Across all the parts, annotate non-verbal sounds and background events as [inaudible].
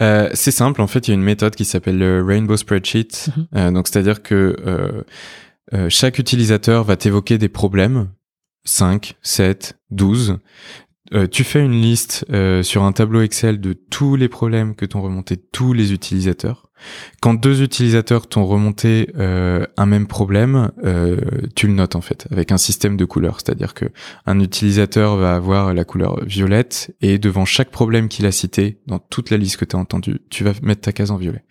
euh, C'est simple, en fait, il y a une méthode qui s'appelle le Rainbow Spreadsheet. Mhm. Euh, donc, c'est-à-dire que euh, euh, chaque utilisateur va t'évoquer des problèmes, 5, 7, 12. Euh, tu fais une liste euh, sur un tableau Excel de tous les problèmes que t'ont remonté tous les utilisateurs. Quand deux utilisateurs t'ont remonté euh, un même problème, euh, tu le notes en fait avec un système de couleurs. C'est-à-dire que un utilisateur va avoir la couleur violette et devant chaque problème qu'il a cité dans toute la liste que tu as entendue, tu vas mettre ta case en violet.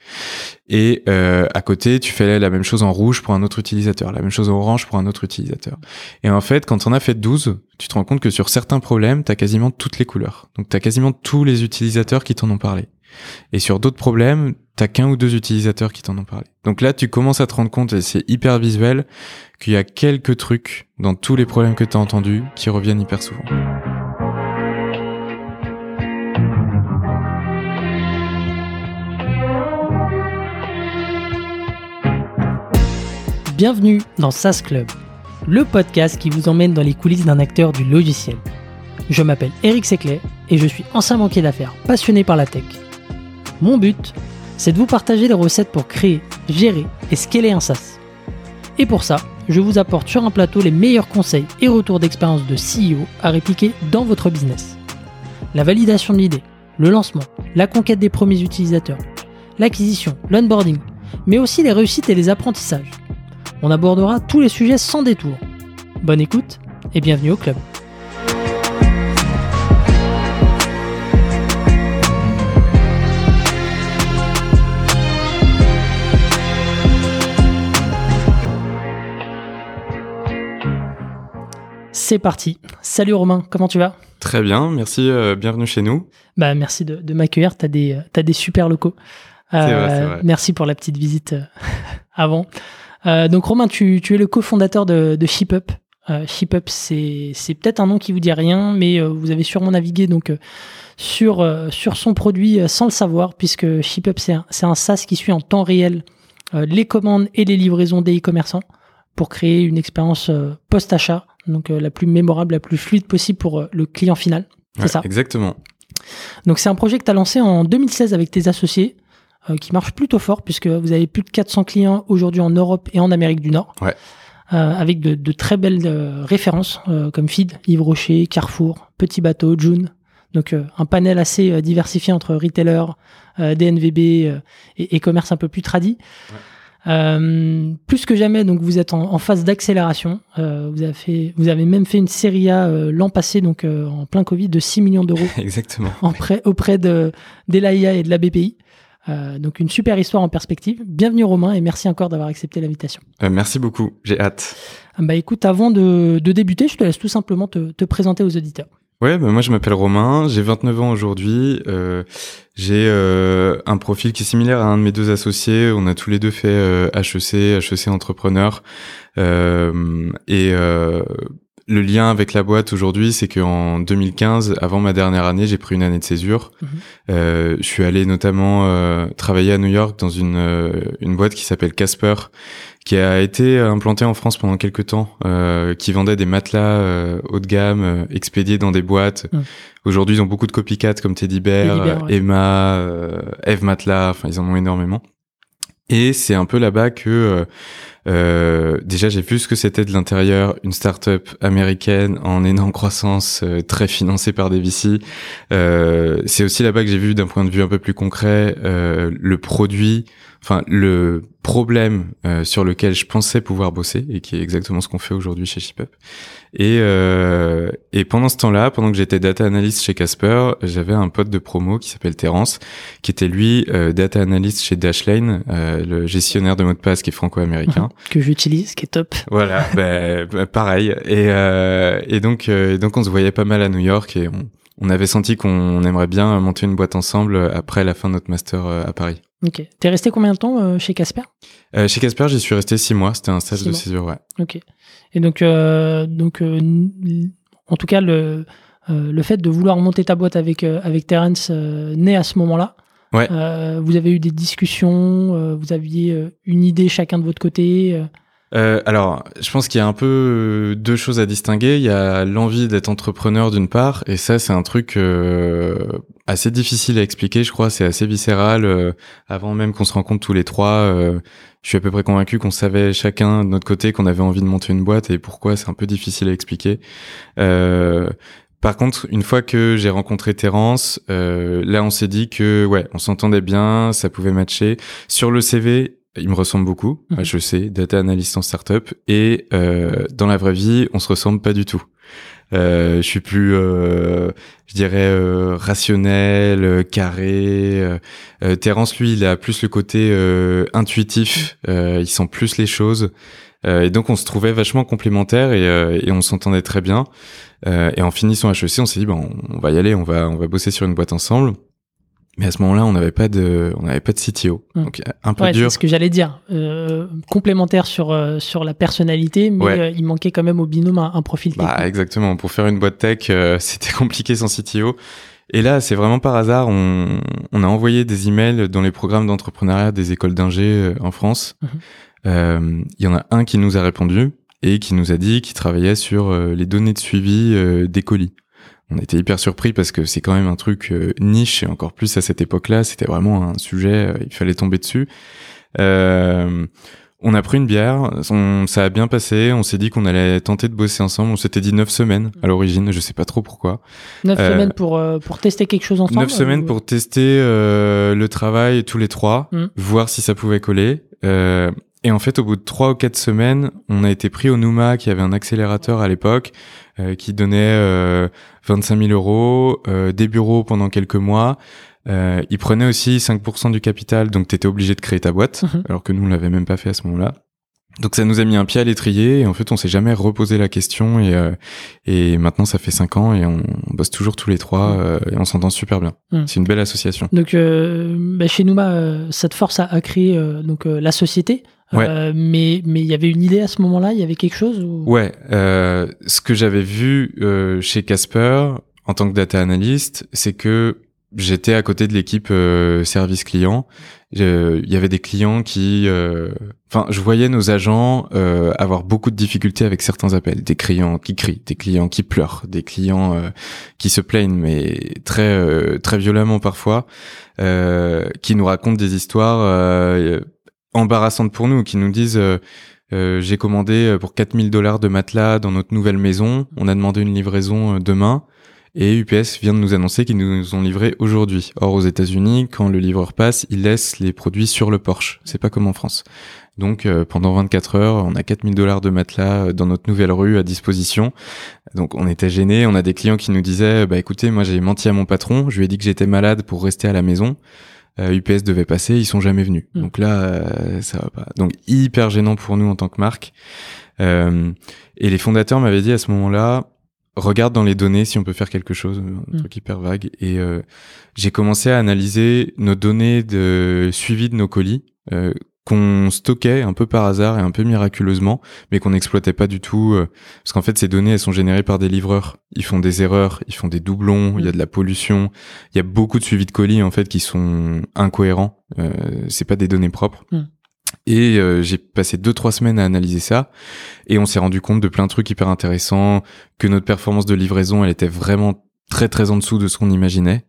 Et euh, à côté, tu fais la même chose en rouge pour un autre utilisateur, la même chose en orange pour un autre utilisateur. Et en fait, quand on a fait 12, tu te rends compte que sur certains problèmes, tu as quasiment toutes les couleurs. Donc tu as quasiment tous les utilisateurs qui t'en ont parlé. Et sur d'autres problèmes, t'as qu'un ou deux utilisateurs qui t'en ont parlé. Donc là, tu commences à te rendre compte, et c'est hyper visuel, qu'il y a quelques trucs dans tous les problèmes que t'as entendus qui reviennent hyper souvent. Bienvenue dans SaaS Club, le podcast qui vous emmène dans les coulisses d'un acteur du logiciel. Je m'appelle Eric Seclet et je suis ancien banquier d'affaires passionné par la tech. Mon but, c'est de vous partager les recettes pour créer, gérer et scaler un SaaS. Et pour ça, je vous apporte sur un plateau les meilleurs conseils et retours d'expérience de CEO à répliquer dans votre business. La validation de l'idée, le lancement, la conquête des premiers utilisateurs, l'acquisition, l'onboarding, mais aussi les réussites et les apprentissages. On abordera tous les sujets sans détour. Bonne écoute et bienvenue au club. C'est parti. Salut Romain, comment tu vas? Très bien, merci, euh, bienvenue chez nous. Bah merci de, de m'accueillir, t'as des, t'as des super locaux. Vrai, vrai. Merci pour la petite visite euh, [laughs] avant. Euh, donc Romain, tu, tu es le cofondateur de, de ShipUp. Euh, ShipUp, c'est, c'est peut-être un nom qui vous dit rien, mais euh, vous avez sûrement navigué donc euh, sur, euh, sur son produit euh, sans le savoir, puisque ShipUp, c'est un, un SaaS qui suit en temps réel euh, les commandes et les livraisons des e-commerçants pour créer une expérience euh, post-achat, donc euh, la plus mémorable, la plus fluide possible pour euh, le client final. C'est Ouais, ça. Exactement. Donc c'est un projet que tu as lancé en 2016 avec tes associés, euh, qui marche plutôt fort, puisque vous avez plus de 400 clients aujourd'hui en Europe et en Amérique du Nord. Ouais. Euh, avec de, de très belles euh, références comme Feed, Yves Rocher, Carrefour, Petit Bateau, June. Donc un panel assez diversifié entre retailers, DNVB et e-commerce un peu plus tradit. Euh, plus que jamais, donc vous êtes en, en phase d'accélération. Euh, vous avez fait, vous avez même fait une série A euh, l'an passé, donc en plein Covid, de 6 millions d'euros [laughs] Exactement. en prêt auprès de d'Elaïa et de la BPI. Donc une super histoire en perspective. Bienvenue Romain et merci encore d'avoir accepté l'invitation. Merci beaucoup, j'ai hâte. Ah Bah écoute, avant de, de débuter, je te laisse tout simplement te, te présenter aux auditeurs. Ouais, bah moi je m'appelle Romain, j'ai 29 ans aujourd'hui. Euh, j'ai euh, un profil qui est similaire à un de mes deux associés. On a tous les deux fait euh, HEC, HEC entrepreneur. Euh, et euh, le lien avec la boîte aujourd'hui, c'est qu'en 2015, avant ma dernière année, j'ai pris une année de césure. Mhm. Euh, je suis allé notamment euh, travailler à New York dans une, euh, une boîte qui s'appelle Casper, qui a été implantée en France pendant quelques temps, euh, qui vendait des matelas euh, haut de gamme, euh, expédiés dans des boîtes. Mhm. Aujourd'hui, ils ont beaucoup de copycats comme Teddy Bear, Teddy Bear, euh, ouais. Emma, euh, Eve Matelas, enfin ils en ont énormément. Et c'est un peu là-bas que euh, déjà j'ai vu ce que c'était de l'intérieur, une start-up américaine en énorme croissance, euh, très financée par des VC. Euh, c'est aussi là-bas que j'ai vu d'un point de vue un peu plus concret euh, le produit, enfin le problème euh, sur lequel je pensais pouvoir bosser et qui est exactement ce qu'on fait aujourd'hui chez ShipUp. Et, euh, et pendant ce temps-là, pendant que j'étais data analyst chez Casper, j'avais un pote de promo qui s'appelle Terence, qui était lui euh, data analyst chez Dashlane, euh, le gestionnaire de mots de passe qui est franco-américain. [laughs] Que j'utilise, qui est top. Voilà, bah, pareil. Et, euh, et donc, euh, et donc on se voyait pas mal à New York et on, on avait senti qu'on aimerait bien monter une boîte ensemble après la fin de notre master euh, à Paris. Ok. T'es resté combien de temps euh, chez Casper? Euh, chez Casper, j'y suis resté six mois. C'était un stage Six de mois. césure, ouais. Ok. Et donc, euh, donc euh, en tout cas, le, euh, le fait de vouloir monter ta boîte avec, euh, avec Terence euh, naît à ce moment-là. Ouais. Euh, vous avez eu des discussions, euh, vous aviez euh, une idée chacun de votre côté. Euh, alors, je pense qu'il y a un peu euh, deux choses à distinguer. Il y a l'envie d'être entrepreneur d'une part, et ça, c'est un truc euh, assez difficile à expliquer. Je crois, c'est assez viscéral. euh, avant même qu'on se rencontre tous les trois, euh, je suis à peu près convaincu qu'on savait chacun de notre côté qu'on avait envie de monter une boîte et pourquoi. C'est un peu difficile à expliquer. Euh, par contre, une fois que j'ai rencontré Terence, là, on s'est dit que ouais, on s'entendait bien, ça pouvait matcher. Sur le CV, il me ressemble beaucoup. Mhm. Je sais, data analyst en startup. Et euh, dans la vraie vie, on se ressemble pas du tout. Euh, je suis plus, euh, je dirais, euh, rationnel, euh, carré. Euh, Terence, lui, il a plus le côté euh, intuitif. Euh, il sent plus les choses. Euh, et donc, on se trouvait vachement complémentaires et, euh, et on s'entendait très bien. Euh, et en finissant HEC, on s'est dit, bon, on va y aller, on va, on va bosser sur une boîte ensemble. Mais à ce moment-là, on n'avait pas de, on n'avait pas de CTO. Mm. Donc, un peu Ouais, dur. c'est ce que j'allais dire. Euh, complémentaire sur, euh, sur la personnalité, mais Ouais. euh, il manquait quand même au binôme un, un profil technique. Bah, exactement. Pour faire une boîte tech, euh, [laughs] c'était compliqué sans CTO. Et là, c'est vraiment par hasard. On, on a envoyé des emails dans les programmes d'entrepreneuriat des écoles d'ingé en France. Mhm. Euh, Il y en a un qui nous a répondu et qui nous a dit qu'il travaillait sur les données de suivi des colis. On était hyper surpris parce que c'est quand même un truc euh, niche et encore plus à cette époque-là, c'était vraiment un sujet, euh, il fallait tomber dessus. Euh, on a pris une bière, on- ça a bien passé, on s'est dit qu'on allait tenter de bosser ensemble, on s'était dit neuf semaines à l'origine, je sais pas trop pourquoi. Neuf euh, semaines pour, euh, pour tester quelque chose ensemble Neuf semaines ou- pour tester le travail tous les trois, Mm. voir si ça pouvait coller. Euh, et en fait, au bout de trois ou quatre semaines, on a été pris au Numa, qui avait un accélérateur à l'époque, qui donnait euh, 25 000 euros, euh, des bureaux pendant quelques mois. Euh, il prenait aussi 5% du capital, donc tu étais obligé de créer ta boîte, Mhm. alors que nous, on l'avait même pas fait à ce moment-là. Donc ça nous a mis un pied à l'étrier et en fait on s'est jamais reposé la question et euh, et maintenant ça fait cinq ans et on, on bosse toujours tous les trois euh, et on s'entend super bien. Mm. C'est une belle association. Donc, euh, bah, chez Numa, euh, ça te force à, à créer euh, donc, euh, la société. Ouais. Euh, mais mais il y avait une idée à ce moment-là, il y avait quelque chose ou... Ouais, euh, ce que j'avais vu euh, chez Casper en tant que data analyst, c'est que j'étais à côté de l'équipe euh, service client. Il y avait des clients qui, euh, enfin, je voyais nos agents euh, avoir beaucoup de difficultés avec certains appels, des clients qui crient, des clients qui pleurent, des clients euh, qui se plaignent, mais très euh, très violemment parfois, euh, qui nous racontent des histoires euh, embarrassantes pour nous, qui nous disent euh, euh, j'ai commandé euh, pour 4000 dollars de matelas dans notre nouvelle maison. On a demandé une livraison euh, demain. Et UPS vient de nous annoncer qu'ils nous ont livré aujourd'hui. Or, aux États-Unis, quand le livreur passe, il laisse les produits sur le Porsche. C'est pas comme en France. Donc, euh, pendant 24 heures, on a 4000 dollars de matelas dans notre nouvelle rue à disposition. Donc, on était gênés. On a des clients qui nous disaient, bah, écoutez, moi, j'ai menti à mon patron. Je lui ai dit que j'étais malade pour rester à la maison. Euh, UPS devait passer, ils sont jamais venus. Mm. Donc là, euh, ça va pas. Donc hyper gênant pour nous en tant que marque. Euh, et les fondateurs m'avaient dit à ce moment-là, regarde dans les données si on peut faire quelque chose, un Mm. truc hyper vague. Et euh, j'ai commencé à analyser nos données de suivi de nos colis. euh, qu'on stockait un peu par hasard et un peu miraculeusement, mais qu'on n'exploitait pas du tout, euh, parce qu'en fait ces données elles sont générées par des livreurs. Ils font des erreurs, ils font des doublons, il y a de la pollution, il y a beaucoup de suivi de colis en fait qui sont incohérents. Euh, c'est pas des données propres. Mm. Et euh, j'ai passé deux trois semaines à analyser ça, et on s'est rendu compte de plein de trucs hyper intéressants, que notre performance de livraison elle était vraiment très très en dessous de ce qu'on imaginait.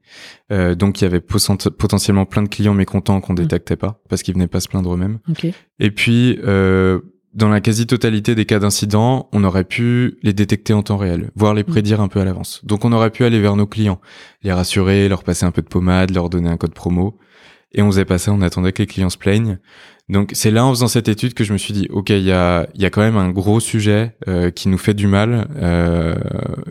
Euh, donc il y avait potent- potentiellement plein de clients mécontents qu'on détectait pas parce qu'ils venaient pas se plaindre eux-mêmes. Ok. Et puis euh, dans la quasi-totalité des cas d'incidents, on aurait pu les détecter en temps réel, voire les prédire un peu à l'avance. Donc on aurait pu aller vers nos clients, les rassurer, leur passer un peu de pommade, leur donner un code promo. Et on faisait pas ça, on attendait que les clients se plaignent. Donc c'est là en faisant cette étude que je me suis dit, ok, il y a, il y a quand même un gros sujet euh, qui nous fait du mal. Euh,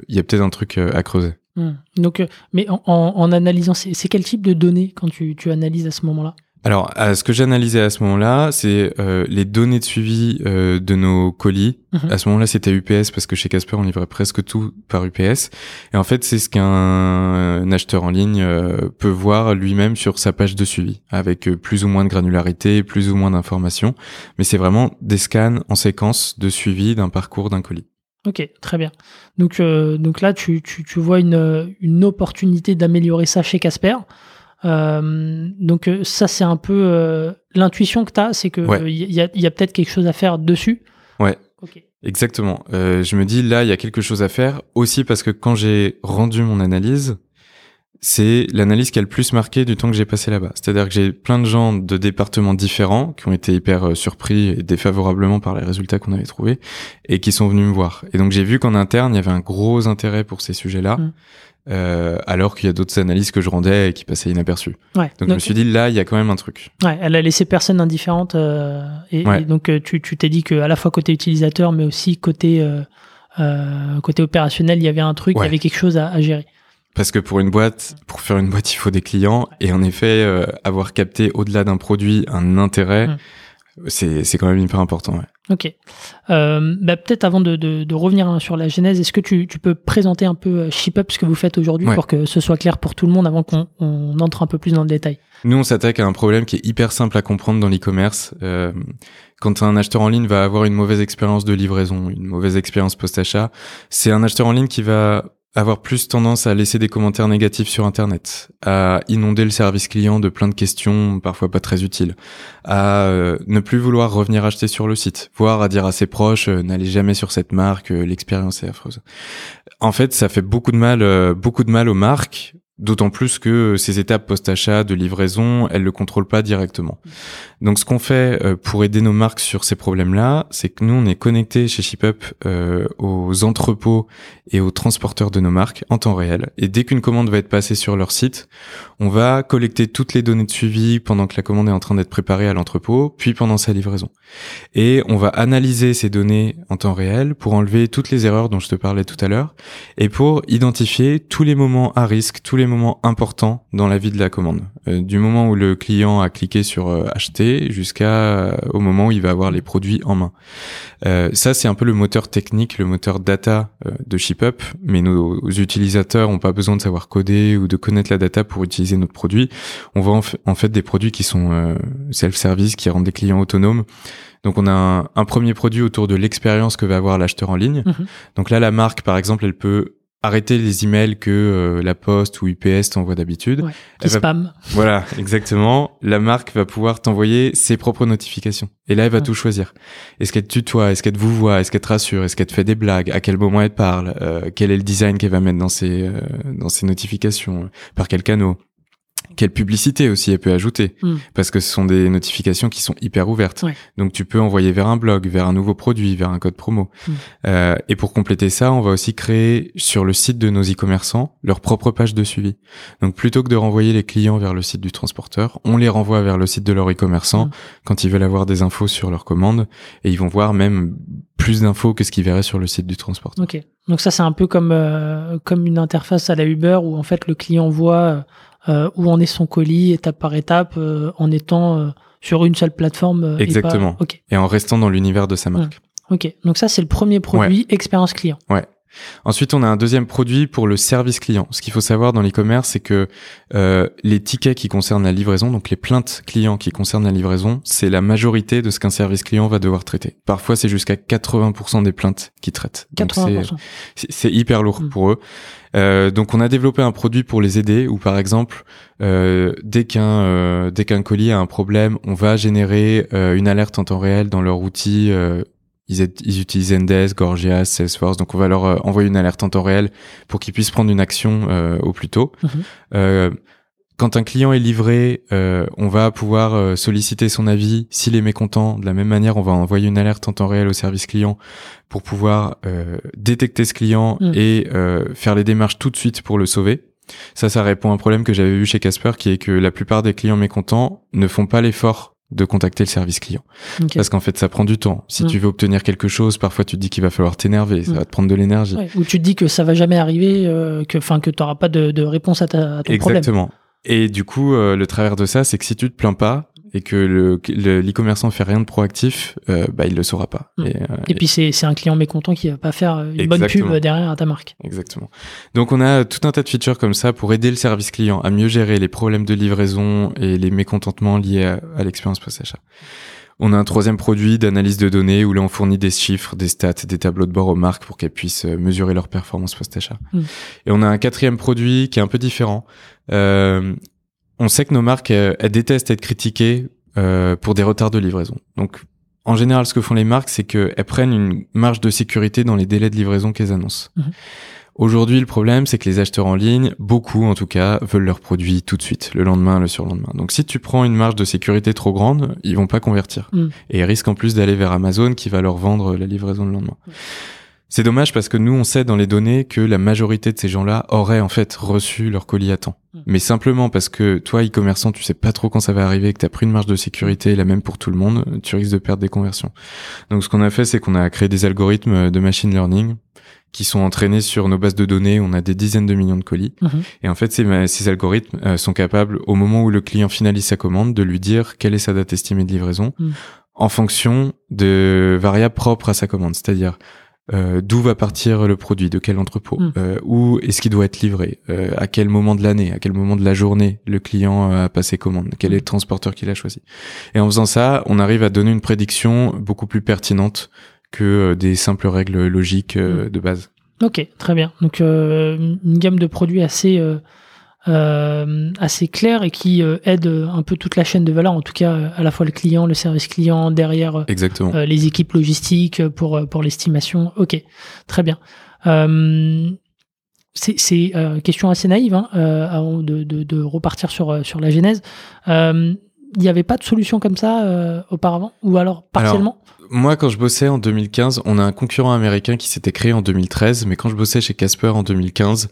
Il y a peut-être un truc euh, à creuser. Hmm. Donc, euh, mais en, en- en analysant, c'est c'est quel type de données quand tu, tu analyses à ce moment-là? Alors, euh, ce que j'analysais à ce moment-là, c'est euh, les données de suivi euh, de nos colis. Mhm. À ce moment-là, c'était UPS parce que chez Casper, on livrait presque tout par UPS. Et en fait, c'est ce qu'un acheteur en ligne euh, peut voir lui-même sur sa page de suivi, avec euh, plus ou moins de granularité, plus ou moins d'informations. Mais c'est vraiment des scans en séquence de suivi d'un parcours d'un colis. Ok, très bien. Donc, euh, donc là, tu, tu, tu vois une, une opportunité d'améliorer ça chez Casper. Euh, donc euh, ça, c'est un peu euh, l'intuition que tu as, c'est qu'il Ouais. y a, y a peut-être quelque chose à faire dessus. Ouais. Ok. Exactement. Je me dis là, il y a quelque chose à faire aussi parce que quand j'ai rendu mon analyse, c'est l'analyse qui a le plus marqué du temps que j'ai passé là-bas. C'est-à-dire que j'ai plein de gens de départements différents qui ont été hyper euh, surpris et défavorablement par les résultats qu'on avait trouvés et qui sont venus me voir. Et donc j'ai vu qu'en interne, il y avait un gros intérêt pour ces sujets-là. Mm. Euh, alors qu'il y a d'autres analyses que je rendais et qui passaient inaperçues. Ouais. Donc, je me suis dit là, il y a quand même un truc. ouais, elle a laissé personne indifférente euh, et, Ouais. et donc euh, tu tu t'es dit que à la fois côté utilisateur mais aussi côté euh, euh, côté opérationnel, il y avait un truc, il y avait quelque chose à, à gérer. Parce que pour une boîte, pour faire une boîte, il faut des clients. Et en effet, euh, avoir capté au-delà d'un produit un intérêt, Mm. c'est c'est quand même hyper important. Ouais. Ok. Euh, bah, peut-être avant de, de, de revenir hein, sur la genèse, est-ce que tu, tu peux présenter un peu euh, ShipUp, ce que vous faites aujourd'hui, Ouais. pour que ce soit clair pour tout le monde avant qu'on on entre un peu plus dans le détail? Nous, on s'attaque à un problème qui est hyper simple à comprendre dans l'e-commerce. Euh, quand un acheteur en ligne va avoir une mauvaise expérience de livraison, une mauvaise expérience post-achat, c'est un acheteur en ligne qui va avoir plus tendance à laisser des commentaires négatifs sur Internet, à inonder le service client de plein de questions parfois pas très utiles, à euh, ne plus vouloir revenir acheter sur le site, voire à dire à ses proches euh, n'allez jamais sur cette marque, euh, l'expérience est affreuse. En fait, ça fait beaucoup de mal, beaucoup de mal aux marques. D'autant plus que ces étapes post-achat de livraison, elles le contrôlent pas directement. Donc, ce qu'on fait euh, pour aider nos marques sur ces problèmes-là, c'est que nous, on est connecté chez ShipUp euh, aux entrepôts et aux transporteurs de nos marques en temps réel. Et dès qu'une commande va être passée sur leur site, on va collecter toutes les données de suivi pendant que la commande est en train d'être préparée à l'entrepôt, puis pendant sa livraison. Et on va analyser ces données en temps réel pour enlever toutes les erreurs dont je te parlais tout à l'heure et pour identifier tous les moments à risque, tous les moments importants dans la vie de la commande. Euh, du moment où le client a cliqué sur euh, acheter jusqu'à euh, au moment où il va avoir les produits en main. Euh, ça, c'est un peu le moteur technique, le moteur data de ShipUp, mais nos utilisateurs n'ont pas besoin de savoir coder ou de connaître la data pour utiliser notre produit. On vend en fait des produits qui sont self-service, qui rendent des clients autonomes. Donc on a un, un premier produit autour de l'expérience que va avoir l'acheteur en ligne. Mhm. Donc là, la marque, par exemple, elle peut arrêter les emails que euh, la Poste ou UPS t'envoie d'habitude. Ouais. Qui Elle va- spam Voilà, [laughs] exactement. La marque va pouvoir t'envoyer ses propres notifications. Et là, elle va Ouais. tout choisir. Est-ce qu'elle te tutoie? Est-ce qu'elle te vous voit? Est-ce qu'elle te rassure? Est-ce qu'elle te fait des blagues? À quel moment elle te parle? Euh, Quel est le design qu'elle va mettre dans ses, euh, dans ses notifications? Par quel canot? Quelle publicité aussi elle peut ajouter Mm. parce que ce sont des notifications qui sont hyper ouvertes Ouais. donc tu peux envoyer vers un blog vers un nouveau produit vers un code promo Mm. Euh, et pour compléter ça on va aussi créer sur le site de nos e-commerçants leur propre page de suivi donc plutôt que de renvoyer les clients vers le site du transporteur on les renvoie vers le site de leur e-commerçant Mm. quand ils veulent avoir des infos sur leur commande et ils vont voir même plus d'infos que ce qu'ils verraient sur le site du transporteur Ok. Donc ça, c'est un peu comme, euh, comme une interface à la Uber où en fait le client voit euh, où en est son colis étape par étape euh, en étant euh, sur une seule plateforme. euh, et pas- Exactement. Ok. et en restant dans l'univers de sa marque Ok. Donc ça, c'est le premier produit expérience client. Ensuite, on a un deuxième produit pour le service client. Ce qu'il faut savoir dans l'e-commerce, c'est que euh, les tickets qui concernent la livraison, donc les plaintes clients qui concernent la livraison, c'est la majorité de ce qu'un service client va devoir traiter. Parfois, c'est jusqu'à 80% des plaintes qu'ils traitent. Donc, c'est- 80%. c'est hyper lourd Mm. pour eux. Euh, donc on a développé un produit pour les aider où par exemple euh, dès qu'un euh, dès qu'un colis a un problème, on va générer euh, une alerte en temps réel dans leur outil. euh, ils, ils utilisent Zendesk, Gorgias, Salesforce, donc on va leur envoyer une alerte en temps réel pour qu'ils puissent prendre une action euh, au plus tôt. Mhm. Quand un client est livré, euh, on va pouvoir euh, solliciter son avis. S'il est mécontent, de la même manière, on va envoyer une alerte en temps réel au service client pour pouvoir euh, détecter ce client Mm. et euh, faire les démarches tout de suite pour le sauver. Ça, ça répond à un problème que j'avais vu chez Casper, qui est que la plupart des clients mécontents ne font pas l'effort de contacter le service client. Parce qu'en fait, ça prend du temps. Si Mm. tu veux obtenir quelque chose, parfois tu te dis qu'il va falloir t'énerver, ça Mm. va te prendre de l'énergie. Ouais, où tu te dis que ça va jamais arriver, euh, que enfin que t'auras pas de, de réponse à, ta, à ton problème. Exactement. Et du coup, euh, le travers de ça, c'est que si tu te plains pas et que le le- l'e-commerçant fait rien de proactif, euh, bah il le saura pas. Mm. Et, euh, Et puis c'est c'est un client mécontent qui va pas faire une bonne pub derrière à ta marque. Exactement. Donc on a tout un tas de features comme ça pour aider le service client à mieux gérer les problèmes de livraison et les mécontentements liés à, à l'expérience post-achat. On a un troisième produit d'analyse de données où là on fournit des chiffres, des stats, des tableaux de bord aux marques pour qu'elles puissent euh, mesurer leur performance post-achat. Mm. Et on a un quatrième produit qui est un peu différent. Euh, on sait que nos marques elles, elles détestent être critiquées euh, pour des retards de livraison. Donc en général, ce que font les marques, c'est qu'elles prennent une marge de sécurité dans les délais de livraison qu'elles annoncent. Mhm. Aujourd'hui, le problème, c'est que les acheteurs en ligne, beaucoup en tout cas, veulent leurs produits tout de suite, le lendemain, le surlendemain. Donc si tu prends une marge de sécurité trop grande, ils vont pas convertir. Mm. Et ils risquent en plus d'aller vers Amazon qui va leur vendre la livraison le lendemain. C'est dommage parce que nous, on sait dans les données que la majorité de ces gens-là auraient en fait reçu leur colis à temps. Mm. Mais simplement parce que toi, e-commerçant, tu sais pas trop quand ça va arriver, que tu as pris une marge de sécurité, la même pour tout le monde, tu risques de perdre des conversions. Donc ce qu'on a fait, c'est qu'on a créé des algorithmes de machine learning qui sont entraînés sur nos bases de données. On a des dizaines de millions de colis. Mhm. Et en fait, ces, algorithmes euh, sont capables, au moment où le client finalise sa commande, de lui dire quelle est sa date estimée de livraison Mm. en fonction de variables propres à sa commande. C'est-à-dire euh, d'où va partir le produit, de quel entrepôt, Mm. euh, où est-ce qu'il doit être livré, euh, à quel moment de l'année, à quel moment de la journée le client a passé commande, quel est le transporteur qu'il a choisi. Et en faisant ça, on arrive à donner une prédiction beaucoup plus pertinente que euh, des simples règles logiques euh, de base. Ok, très bien. Donc euh, une gamme de produits assez euh, assez claire et qui euh, aide un peu toute la chaîne de valeur, en tout cas euh, à la fois le client, le service client, derrière Exactement. les équipes logistiques pour pour l'estimation. Ok, très bien. C'est euh, question assez naïve hein, avant de, de, de repartir sur sur la genèse. Il n'y avait pas de solution comme ça auparavant? Ou alors partiellement? Moi, quand je bossais en 2015, on a un concurrent américain qui s'était créé en 2013, mais quand je bossais chez Casper en 2015,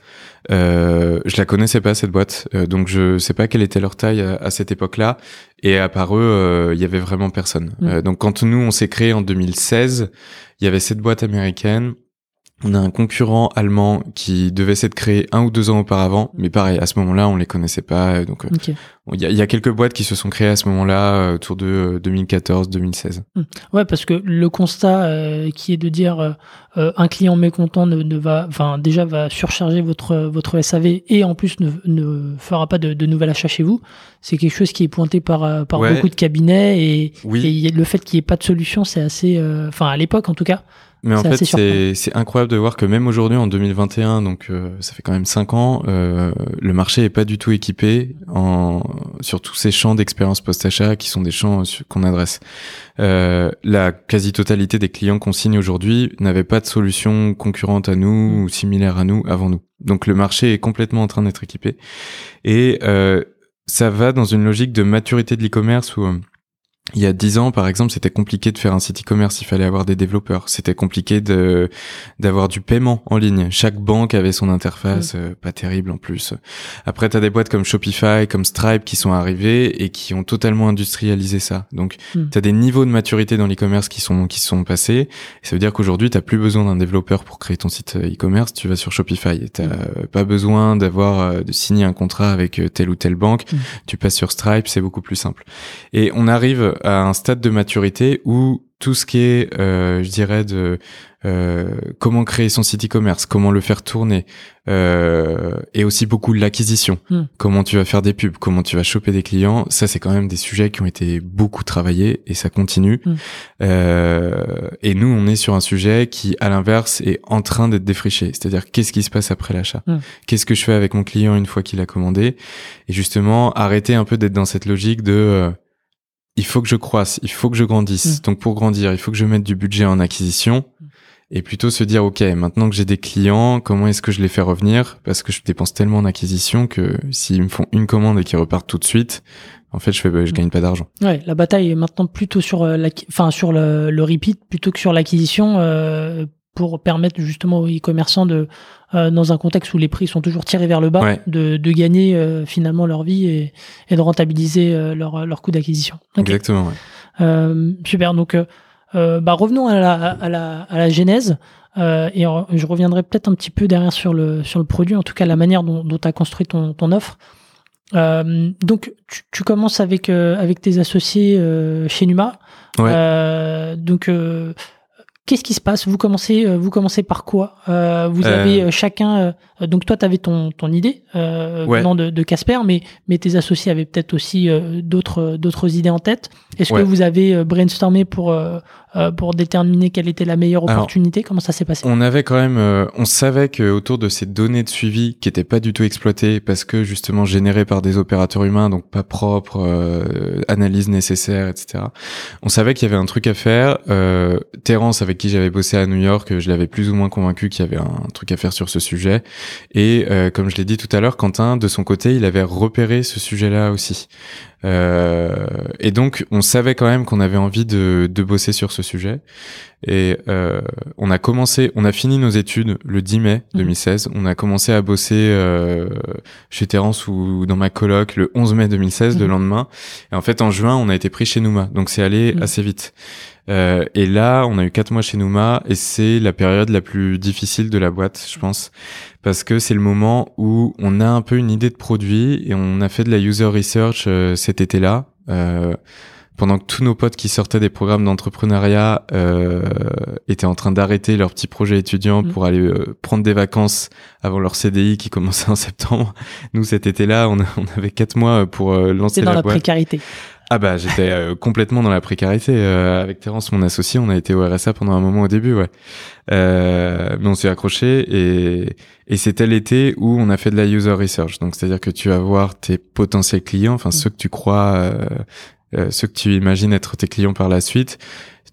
euh, je la connaissais pas cette boîte, euh, donc je sais pas quelle était leur taille à, à cette époque-là. Et à part eux, euh, il y avait vraiment personne. Mm. Euh, donc quand nous on s'est créé en 2016, il y avait cette boîte américaine. On a un concurrent allemand qui devait s'être créé un ou deux ans auparavant, mais pareil, à ce moment-là, on les connaissait pas. euh, Donc, euh, il y, a, il y a quelques boîtes qui se sont créées à ce moment-là, euh, autour de 2014-2016. Ouais, parce que le constat euh, qui est de dire euh, un client mécontent ne, ne va, enfin déjà va surcharger votre votre SAV et en plus ne, ne fera pas de, de nouvel achat chez vous, c'est quelque chose qui est pointé par par Ouais. beaucoup de cabinets et, Oui. le fait qu'il n'y ait pas de solution, c'est assez, euh, enfin à l'époque en tout cas. Mais en fait, c'est incroyable de voir que même aujourd'hui, en 2021, donc euh, ça fait quand même cinq ans, euh, le marché est pas du tout équipé en sur tous ces champs d'expérience post-achat qui sont des champs sur- qu'on adresse. Euh, la quasi-totalité des clients qu'on signe aujourd'hui n'avaient pas de solution concurrente à nous ou similaire à nous avant nous. Donc le marché est complètement en train d'être équipé et euh, ça va dans une logique de maturité de l'e-commerce où euh, il y a dix ans, par exemple, c'était compliqué de faire un site e-commerce. Il fallait avoir des développeurs. C'était compliqué de d'avoir du paiement en ligne. Chaque banque avait son interface, euh, pas terrible en plus. Après, t'as des boîtes comme Shopify, comme Stripe qui sont arrivées et qui ont totalement industrialisé ça. Donc, Mm. t'as des niveaux de maturité dans l'e-commerce qui sont qui sont passés. Et ça veut dire qu'aujourd'hui, t'as plus besoin d'un développeur pour créer ton site euh, e-commerce. Tu vas sur Shopify. T'as euh, pas besoin d'avoir euh, de signer un contrat avec telle ou telle banque. Mm. Tu passes sur Stripe, c'est beaucoup plus simple. Et on arrive à un stade de maturité où tout ce qui est, euh, je dirais, de euh, comment créer son site e-commerce, comment le faire tourner, euh, et aussi beaucoup de l'acquisition. Hmm. Comment tu vas faire des pubs, comment tu vas choper des clients. Ça, c'est quand même des sujets qui ont été beaucoup travaillés et ça continue. Hmm. Euh, et nous, on est sur un sujet qui, à l'inverse, est en train d'être défriché. C'est-à-dire, qu'est-ce qui se passe après l'achat? Hmm. Qu'est-ce que je fais avec mon client une fois qu'il a commandé? Et justement, arrêter un peu d'être dans cette logique de euh, il faut que je croisse, il faut que je grandisse. Mm. Donc pour grandir, il faut que je mette du budget en acquisition et plutôt se dire ok, maintenant que j'ai des clients, comment est-ce que je les fais revenir? Parce que je dépense tellement en acquisition que s'ils me font une commande et qu'ils repartent tout de suite, en fait, je fais je gagne pas d'argent. Ouais, la bataille est maintenant plutôt sur euh, l'acqui- enfin sur le, le repeat plutôt que sur l'acquisition euh, pour permettre justement aux e-commerçants de euh, dans un contexte où les prix sont toujours tirés vers le bas Ouais. de, de gagner euh, finalement leur vie et, et de rentabiliser euh, leur leur coût d'acquisition. Exactement. Ouais. Super. Donc, bah, revenons à la, à la, à la genèse. Et je reviendrai peut-être un petit peu derrière sur le, sur le produit, en tout cas la manière dont tu as construit ton, ton offre. Donc, tu, tu commences avec, avec tes associés chez Numa. Ouais. Donc, Qu'est-ce qui se passe? Vous commencez, euh, vous commencez par quoi? Euh, Vous avez euh, chacun. donc toi, tu avais ton, ton idée venant de Casper, mais, mais tes associés avaient peut-être aussi d'autres d'autres idées en tête. Est-ce que vous avez brainstormé pour pour déterminer quelle était la meilleure opportunité? Comment ça s'est passé? On avait quand même, on savait que autour de ces données de suivi qui étaient pas du tout exploitées parce que justement générées par des opérateurs humains, donc pas propres, analyse nécessaire, etc. On savait qu'il y avait un truc à faire. Terence avait avec qui j'avais bossé à New York, je l'avais plus ou moins convaincu qu'il y avait un truc à faire sur ce sujet. Et euh, comme je l'ai dit tout à l'heure, Quentin, de son côté, il avait repéré ce sujet-là aussi. Euh, et donc, on savait quand même qu'on avait envie de, de, bosser sur ce sujet. Et euh, on a commencé, on a fini nos études le 10 mai 2016. Mhm. On a commencé à bosser euh, chez Terence ou dans ma coloc le 11 mai 2016, le mhm. lendemain. Et en fait, en juin, on a été pris chez Nouma. Donc, c'est allé mhm. assez vite. Euh, et là, on a eu quatre mois chez Nouma et c'est la période la plus difficile de la boîte, je pense, parce que c'est le moment où on a un peu une idée de produit et on a fait de la user research euh, cet été-là. Euh, pendant que tous nos potes qui sortaient des programmes d'entrepreneuriat étaient en train d'arrêter leurs petits projets étudiants mmh. pour aller prendre des vacances avant leur CDI qui commençait en [laughs] septembre. Nous, cet été-là, on, on, avait quatre mois pour lancer la, dans la précarité. Ah bah j'étais euh, complètement dans la précarité euh, avec Terence mon associé. On a été au RSA pendant un moment au début ouais. Euh, mais on s'est accroché et et c'était l'été où on a fait de la user research. Donc c'est à dire que tu vas voir tes potentiels clients enfin ceux que tu crois euh, ceux que tu imagines être tes clients par la suite.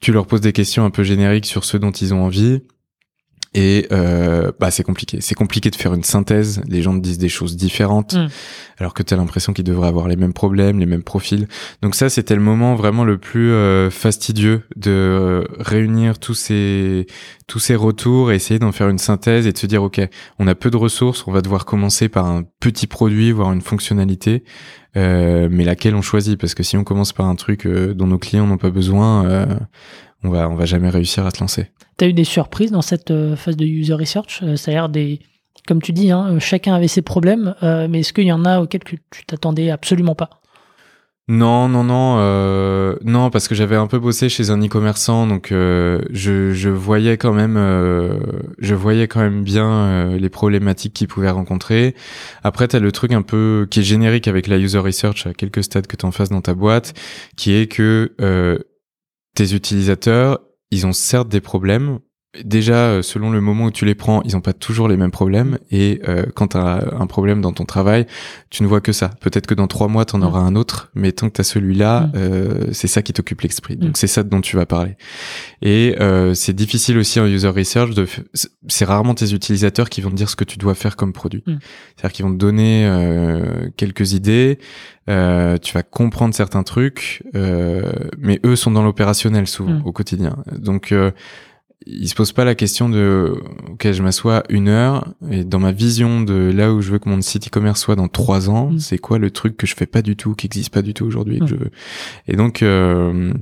Tu leur poses des questions un peu génériques sur ceux dont ils ont envie et euh, bah c'est compliqué. C'est compliqué de faire une synthèse. Les gens te disent des choses différentes, mm. alors que tu as l'impression qu'ils devraient avoir les mêmes problèmes, les mêmes profils. Donc ça, c'était le moment vraiment le plus euh, fastidieux de euh, réunir tous ces tous ces retours et essayer d'en faire une synthèse et de se dire ok, on a peu de ressources, on va devoir commencer par un petit produit, voire une fonctionnalité. Euh, mais laquelle on choisit parce que si on commence par un truc dont nos clients n'ont pas besoin, on va on va jamais réussir à se lancer. Eu des surprises dans cette euh, phase de user research, euh, c'est-à-dire des comme tu dis, hein, chacun avait ses problèmes, euh, mais est-ce qu'il y en a auxquels tu t'attendais absolument pas? Non, non, non, euh, non, parce que j'avais un peu bossé chez un e-commerçant, donc je, voyais quand même, je voyais quand même bien les problématiques qu'ils pouvaient rencontrer. Après, t'as le truc un peu qui est générique avec la user research à quelques stades que tu en fasses dans ta boîte, qui est que tes utilisateurs, ils ont certes des problèmes, déjà, euh, selon le moment où tu les prends, ils n'ont pas toujours les mêmes problèmes. Et euh, quand tu as un problème dans ton travail, tu ne vois que ça. Peut-être que dans trois mois, tu en mm. auras un autre, mais tant que tu as celui-là, mm. euh, c'est ça qui t'occupe l'esprit. Donc mm. c'est ça dont tu vas parler. Et euh, c'est difficile aussi en user research. De c'est rarement tes utilisateurs qui vont te dire ce que tu dois faire comme produit. C'est-à-dire qu'ils vont te donner euh, quelques idées. Euh, tu vas comprendre certains trucs, mais eux sont dans l'opérationnel souvent au quotidien. Donc il se pose pas la question de ok je m'assois une heure et dans ma vision de là où je veux que mon site e-commerce soit dans trois ans mm. c'est quoi le truc que je fais pas du tout qui existe pas du tout aujourd'hui mm. je et donc euh,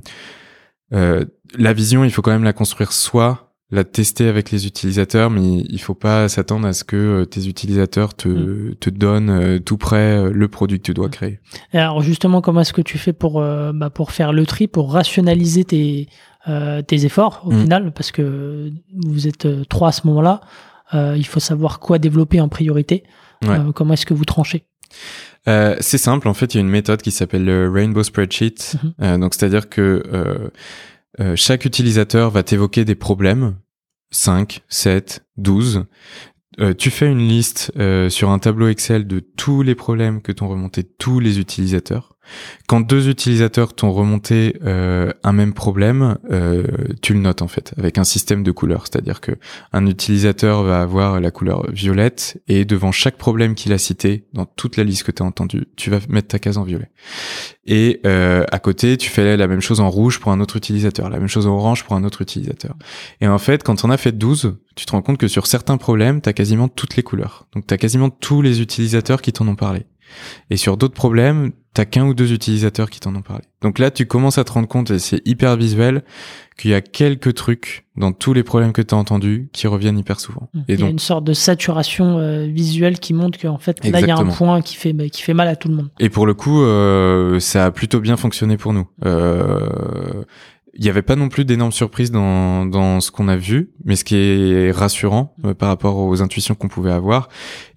euh, la vision il faut quand même la construire soit la tester avec les utilisateurs, mais il faut pas s'attendre à ce que euh, tes utilisateurs te, mm. te donnent euh, tout près le produit que tu dois créer. alors justement, comment est-ce que tu fais pour, bah, pour faire le tri, pour rationaliser tes, euh, tes efforts au mm. final, parce que vous êtes euh, trois à ce moment-là. Euh, il faut savoir quoi développer en priorité. comment est-ce que vous tranchez C'est simple, en fait, il y a une méthode qui s'appelle le Rainbow Spreadsheet. Mhm. donc, c'est-à-dire que chaque utilisateur va t'évoquer des problèmes 5, 7, 12. tu fais une liste sur un tableau Excel de tous les problèmes que t'ont remonté tous les utilisateurs. Quand deux utilisateurs t'ont remonté euh, un même problème, euh, tu le notes en fait avec un système de couleurs, c'est-à-dire que un utilisateur va avoir la couleur violette et devant chaque problème qu'il a cité dans toute la liste que tu as entendue, tu vas mettre ta case en violet. Et euh, à côté, tu fais la même chose en rouge pour un autre utilisateur, la même chose en orange pour un autre utilisateur. Et en fait, quand on a fait 12, tu te rends compte que sur certains problèmes, tu as quasiment toutes les couleurs. Donc tu as quasiment tous les utilisateurs qui t'en ont parlé. Et sur d'autres problèmes, t'as qu'un ou deux utilisateurs qui t'en ont parlé. Donc là, tu commences à te rendre compte, et c'est hyper visuel, qu'il y a quelques trucs dans tous les problèmes que tu as entendus qui reviennent hyper souvent. Mmh. Et il y a une sorte de saturation euh, visuelle qui montre qu'en fait, là, il y a un point qui fait, qui fait mal à tout le monde. Et pour le coup, euh, ça a plutôt bien fonctionné pour nous. Euh, il n'y avait pas non plus d'énormes surprises dans, dans ce qu'on a vu, mais ce qui est rassurant euh, par rapport aux intuitions qu'on pouvait avoir.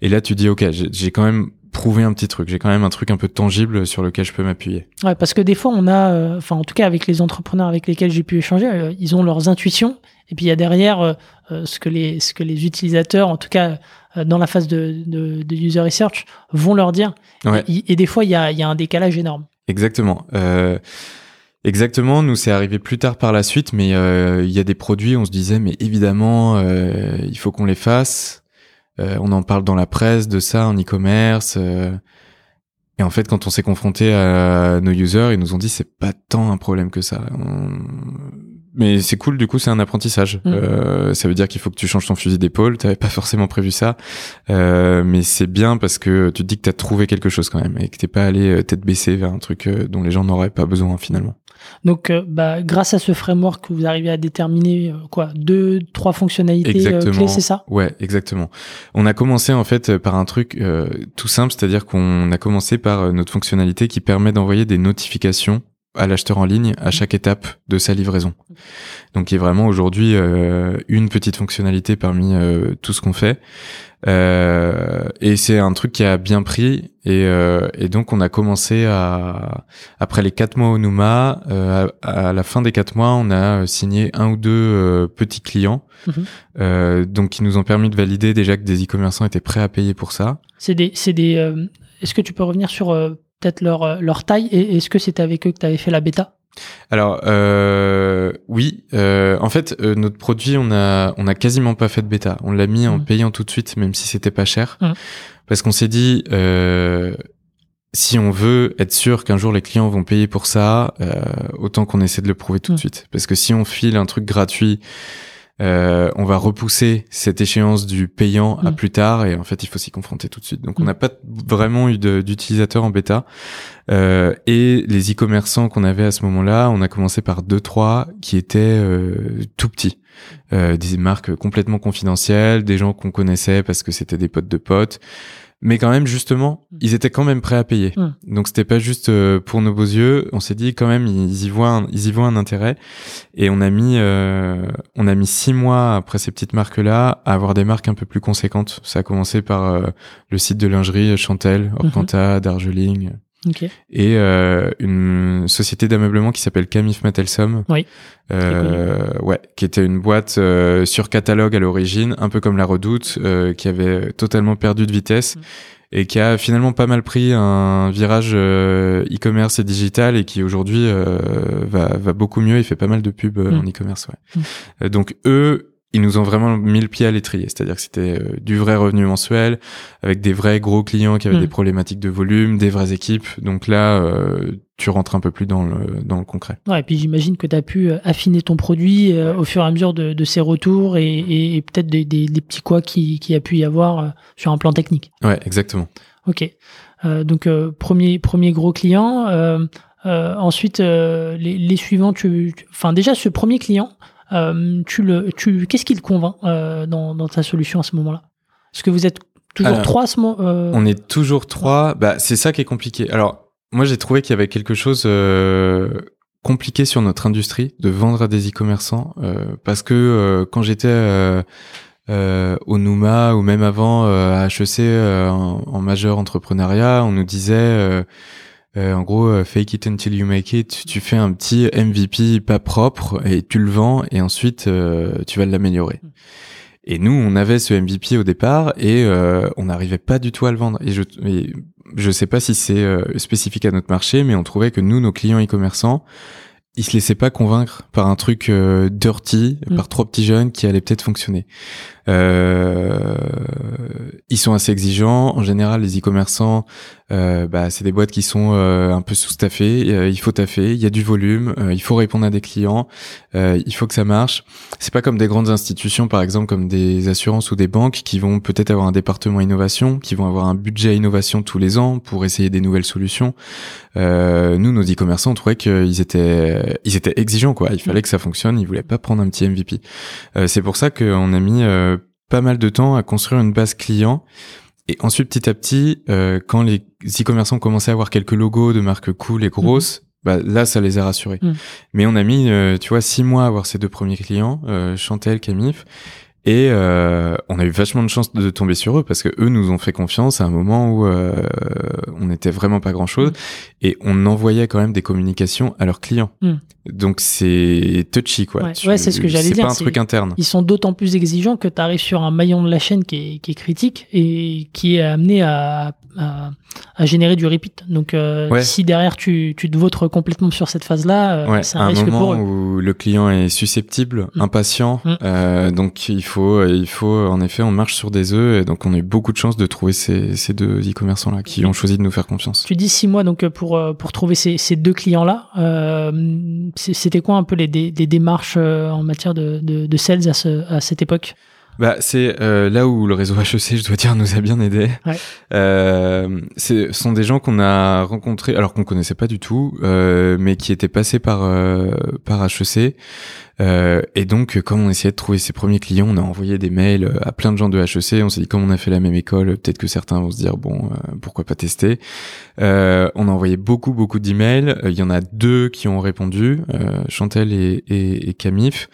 Et là, tu dis, ok, j'ai quand même prouvé un petit truc. J'ai quand même un truc un peu tangible sur lequel je peux m'appuyer. Ouais, parce que des fois, on a, euh, enfin, en tout cas, avec les entrepreneurs avec lesquels j'ai pu échanger, euh, ils ont leurs intuitions, et puis il y a derrière ce que les, ce que les utilisateurs, en tout cas, dans la phase de, de, de, user research, vont leur dire. Ouais. Et, et, des fois, il y a, y a un décalage énorme. Exactement. Euh, Exactement, nous c'est arrivé plus tard par la suite, mais euh, il y a des produits, on se disait, mais évidemment, euh, il faut qu'on les fasse. Euh, on en parle dans la presse de ça, en e-commerce. Euh. et en fait, quand on s'est confronté à nos users, ils nous ont dit c'est pas tant un problème que ça. On... Mais c'est cool, du coup, c'est un apprentissage. Mm. ça veut dire qu'il faut que tu changes ton fusil d'épaule. T'avais pas forcément prévu ça, mais c'est bien parce que tu te dis que t'as trouvé quelque chose quand même et que t'es pas allé tête baissée vers un truc dont les gens n'auraient pas besoin finalement. Donc, euh, bah, grâce à ce framework, vous arrivez à déterminer euh, quoi, deux, trois fonctionnalités euh, clés, c'est ça? Ouais, exactement. On a commencé en fait par un truc euh, tout simple, c'est-à-dire qu'on a commencé par notre fonctionnalité qui permet d'envoyer des notifications à l'acheteur en ligne à chaque étape de sa livraison. Donc, qui est vraiment aujourd'hui une petite fonctionnalité parmi tout ce qu'on fait. Euh, et c'est un truc qui a bien pris et, euh, et, donc on a commencé à après les quatre mois au Numa, euh, à, à, la fin des quatre mois, on a signé un ou deux euh, petits clients, Mhm. donc qui nous ont permis de valider déjà que des e-commerçants étaient prêts à payer pour ça. C'est des, c'est des. euh, est-ce que tu peux revenir sur euh, peut-être leur leur taille et est-ce que c'était avec eux que tu avais fait la bêta? Alors euh, oui, euh, en fait euh, notre produit on a on a quasiment pas fait de bêta. On l'a mis en Mhm. payant tout de suite, même si c'était pas cher, Mhm. parce qu'on s'est dit euh, si on veut être sûr qu'un jour les clients vont payer pour ça, euh, autant qu'on essaie de le prouver tout de Mhm. suite. Parce que si on file un truc gratuit, euh, on va repousser cette échéance du payant à Mhm. plus tard et en fait il faut s'y confronter tout de suite. Donc on Mhm. n'a pas vraiment eu d'utilisateurs en bêta. Euh, et les e-commerçants qu'on avait à ce moment-là, on a commencé par deux trois qui étaient euh, tout petits, euh, des marques complètement confidentielles, des gens qu'on connaissait parce que c'était des potes de potes, mais quand même justement, ils étaient quand même prêts à payer. Mm. Donc c'était pas juste euh, pour nos beaux yeux. On s'est dit quand même ils y voient un, ils y voient un intérêt et on a mis euh, on a mis six mois après ces petites marques là à avoir des marques un peu plus conséquentes. Ça a commencé par euh, le site de lingerie Chantel, Orpanta, Darjeeling Ok. et euh, une société d'ameublement qui s'appelle Camif Matelsom. Oui. Euh, ouais, qui était une boîte euh, sur catalogue à l'origine, un peu comme la Redoute, euh, qui avait totalement perdu de vitesse Mm. et qui a finalement pas mal pris un virage euh, e-commerce et digital et qui aujourd'hui euh, va, va beaucoup mieux. Il fait pas mal de pubs Mm. en e-commerce. Ouais. Mm. Donc eux, ils nous ont vraiment mis le pied à l'étrier, c'est-à-dire que c'était euh, du vrai revenu mensuel, avec des vrais gros clients qui avaient des problématiques de volume, des vraies équipes. Donc là, euh, tu rentres un peu plus dans le, dans le concret. Ouais, et puis j'imagine que tu as pu euh, affiner ton produit euh, au fur et à mesure de, de ses retours et, et, et peut-être des, des, des petits quoi qui, qui a pu y avoir euh, sur un plan technique. Ouais, exactement. Ok. Donc premier premier gros client. ensuite les, les suivants. Tu, tu- enfin déjà ce premier client, tu le, tu, qu'est-ce qui le convainc euh, dans, dans ta solution à ce moment-là? Est-ce que vous êtes toujours Alors, trois à ce moment euh, On est toujours trois. Bah, c'est ça qui est compliqué. Alors, moi, j'ai trouvé qu'il y avait quelque chose euh, compliqué sur notre industrie de vendre à des e-commerçants euh, parce que euh, quand j'étais euh, euh, au Numa ou même avant euh, à HEC euh, en, en majeur entrepreneuriat, on nous disait euh, en gros euh, fake it until you make it. Tu fais un petit MVP pas propre et tu le vends et ensuite euh, tu vas l'améliorer. Et nous, on avait ce MVP au départ et euh, on n'arrivait pas du tout à le vendre. Et je, et je sais pas si c'est euh, spécifique à notre marché, mais on trouvait que nous, nos clients e-commerçants, ils se laissaient pas convaincre par un truc euh, dirty, Mm. par trois petits jeunes qui allait peut-être fonctionner. Euh, ils sont assez exigeants. En général, les e-commerçants, euh, bah, c'est des boîtes qui sont euh, un peu sous-staffées. Euh, il faut taffer, il y a du volume, il faut répondre à des clients, il faut que ça marche. C'est pas comme des grandes institutions, par exemple, comme des assurances ou des banques qui vont peut-être avoir un département innovation, qui vont avoir un budget innovation tous les ans pour essayer des nouvelles solutions. Nous, nos e-commerçants, on trouvait qu'ils étaient, ils étaient exigeants, quoi. Il fallait que ça fonctionne. Ils voulaient pas prendre un petit MVP. C'est pour ça qu'on a mis pas mal de temps à construire une base client. Et ensuite, petit à petit, euh, quand les e-commerçants commençaient à avoir quelques logos de marques cool et grosses, bah là ça les a rassurés. Mm. Mais on a mis, euh, tu vois, six mois à avoir ces deux premiers clients, euh, Chantel, Camif, et euh, on a eu vachement de chance de tomber sur eux parce que eux nous ont fait confiance à un moment où euh, on n'était vraiment pas grand chose Mm. et on envoyait quand même des communications à leurs clients. Mm. Donc c'est touchy quoi. Ouais. Ouais, c'est ce que j'allais C'est dire, pas un c'est- truc interne. Ils sont d'autant plus exigeants que tu arrives sur un maillon de la chaîne qui est, qui est critique et qui est amené à, à, à générer du repeat. Donc, euh, Ouais. si derrière tu, tu te vautres complètement sur cette phase-là, euh, Ouais, c'est un un risque pour moment eux. où le client est susceptible, Mm. impatient, Mm. euh, donc il faut, il faut, en effet, on marche sur des œufs, et donc on a eu beaucoup de chance de trouver ces, ces deux e-commerçants là qui ont choisi de nous faire confiance. Tu dis six mois donc pour, pour trouver ces, ces deux clients-là. Euh, c'est- C'était quoi un peu les, des démarches en matière de, de, de sales à, ce, à cette époque? Bah, c'est euh, là où le réseau HEC, je dois dire, nous a bien aidé. Ouais. Euh, ce sont des gens qu'on a rencontrés, alors qu'on connaissait pas du tout, euh, mais qui étaient passés par euh, par HEC. Euh, et donc, comme on essayait de trouver ses premiers clients, on a envoyé des mails à plein de gens de HEC. On s'est dit, comme on a fait la même école, peut-être que certains vont se dire, bon, euh, pourquoi pas tester. Euh, on a envoyé beaucoup, beaucoup d'emails. Euh, Il y en a deux qui ont répondu, euh, Chantel et, et, et Camif.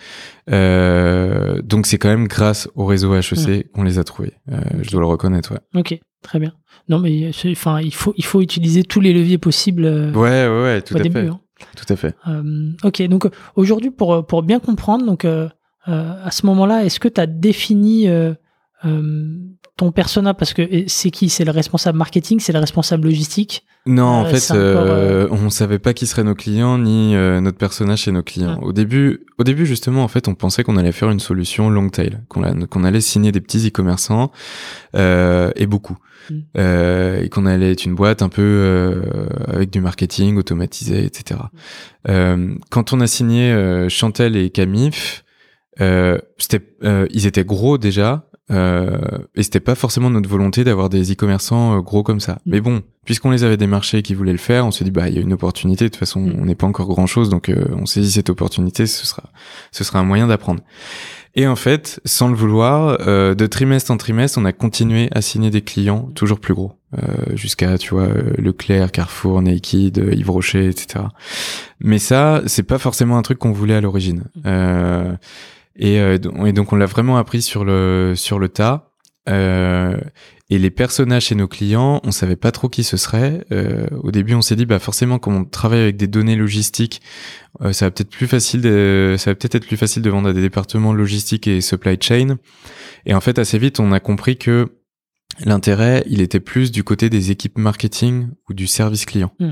Euh, donc c'est quand même grâce au réseau HEC qu'on les a trouvés. Euh, je dois le reconnaître, ouais. Ok, très bien. Non, mais enfin, il faut, il faut utiliser tous les leviers possibles euh, Ouais, ouais, ouais, tout au à début. fait. hein. Tout à fait. Euh, ok, donc euh, aujourd'hui, pour, pour bien comprendre, donc, euh, euh, à ce moment-là, est-ce que tu as défini euh, euh, ton persona Parce que c'est qui? C'est le responsable marketing? C'est le responsable logistique? Non, en Euh, fait, c'est encore, euh, on savait pas qui seraient nos clients ni euh, notre personnage chez nos clients. Ouais. Au début, au début justement, en fait, on pensait qu'on allait faire une solution long tail, qu'on allait signer des petits e-commerçants euh, et beaucoup, Mm. Euh, et qu'on allait être une boîte un peu euh, avec du marketing automatisé, etc. Euh, quand on a signé euh, Chantel et Camif, euh, c'était, euh, ils étaient gros déjà. Euh, et c'était pas forcément notre volonté d'avoir des e-commerçants euh, gros comme ça. Mm. Mais bon, puisqu'on les avait démarchés et qui voulaient le faire, on s'est dit bah il y a une opportunité. De toute façon, Mm. on n'est pas encore grand chose, donc euh, on dit cette opportunité, ce sera, ce sera un moyen d'apprendre. Et en fait, sans le vouloir, euh, de trimestre en trimestre, on a continué à signer des clients toujours plus gros, euh, jusqu'à tu vois Leclerc, Carrefour, Naked, Yves Rocher, etc. Mais ça, c'est pas forcément un truc qu'on voulait à l'origine. Euh, et, euh, et donc on l'a vraiment appris sur le sur le tas. Euh, et les personnages chez nos clients, on savait pas trop qui ce serait. Euh, au début, on s'est dit, bah forcément, comme on travaille avec des données logistiques, euh, ça va peut-être plus facile, de, ça va peut-être être plus facile de vendre à des départements logistiques et supply chain. Et en fait, assez vite, on a compris que l'intérêt, il était plus du côté des équipes marketing ou du service client. Mm.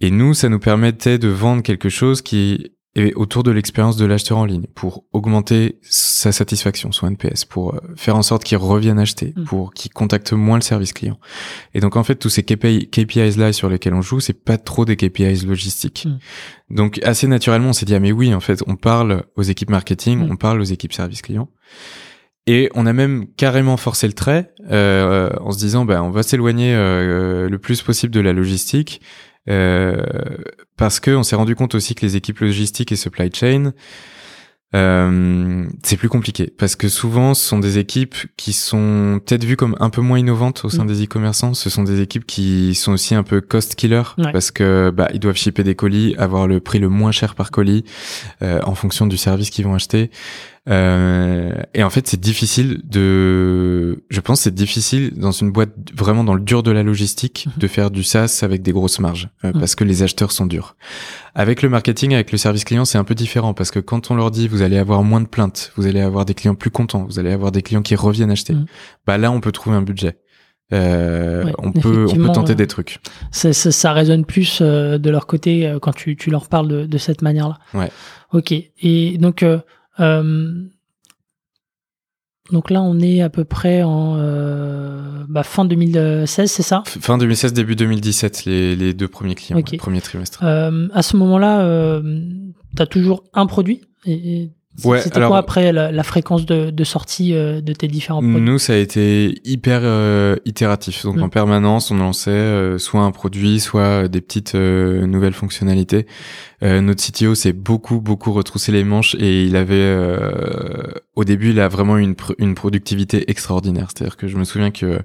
Et nous, ça nous permettait de vendre quelque chose qui est autour de l'expérience de l'acheteur en ligne pour augmenter sa satisfaction, son NPS, pour euh, faire en sorte qu'il revienne acheter, Mm. pour qu'il contacte moins le service client. Et donc, en fait, tous ces KPI, KPIs là sur lesquels on joue, c'est pas trop des KPIs logistiques. Mm. Donc, assez naturellement, on s'est dit, ah, mais oui, en fait, on parle aux équipes marketing, Mm. on parle aux équipes service client. Et on a même carrément forcé le trait euh, en se disant, bah, on va s'éloigner euh, le plus possible de la logistique. Euh, parce que on s'est rendu compte aussi que les équipes logistiques et supply chain, euh, c'est plus compliqué parce que souvent ce sont des équipes qui sont peut-être vues comme un peu moins innovantes au sein Mm. des e-commerçants. Ce sont des équipes qui sont aussi un peu cost killer Ouais. parce que bah ils doivent shipper des colis, avoir le prix le moins cher par colis euh, en fonction du service qu'ils vont acheter. Euh, et en fait, c'est difficile de, je pense, c'est difficile dans une boîte vraiment dans le dur de la logistique Mhm. de faire du SaaS avec des grosses marges euh, Mhm. parce que les acheteurs sont durs. Avec le marketing, avec le service client, c'est un peu différent parce que quand on leur dit vous allez avoir moins de plaintes, vous allez avoir des clients plus contents, vous allez avoir des clients qui reviennent acheter, Mhm. bah là on peut trouver un budget. Euh, Ouais, on peut on peut tenter euh, des trucs. ça, ça, ça résonne plus euh, de leur côté quand tu, tu leur parles de, de cette manière-là. Ouais. Ok. Et donc, donc là, on est à peu près en euh, bah, fin 2016, c'est ça? Fin 2016, début 2017, les, les deux premiers clients, ouais, premier trimestre. Euh, À ce moment-là, euh, tu as toujours un produit? Et, et Ouais, C'était quoi après la, la fréquence de, de sortie euh, de tes différents produits? Nous, ça a été hyper euh, itératif. Donc Mm. en permanence, on lançait euh, soit un produit, soit des petites euh, nouvelles fonctionnalités. Euh, notre CTO s'est beaucoup beaucoup retroussé les manches et il avait euh, au début il a vraiment une une productivité extraordinaire. C'est-à-dire que je me souviens que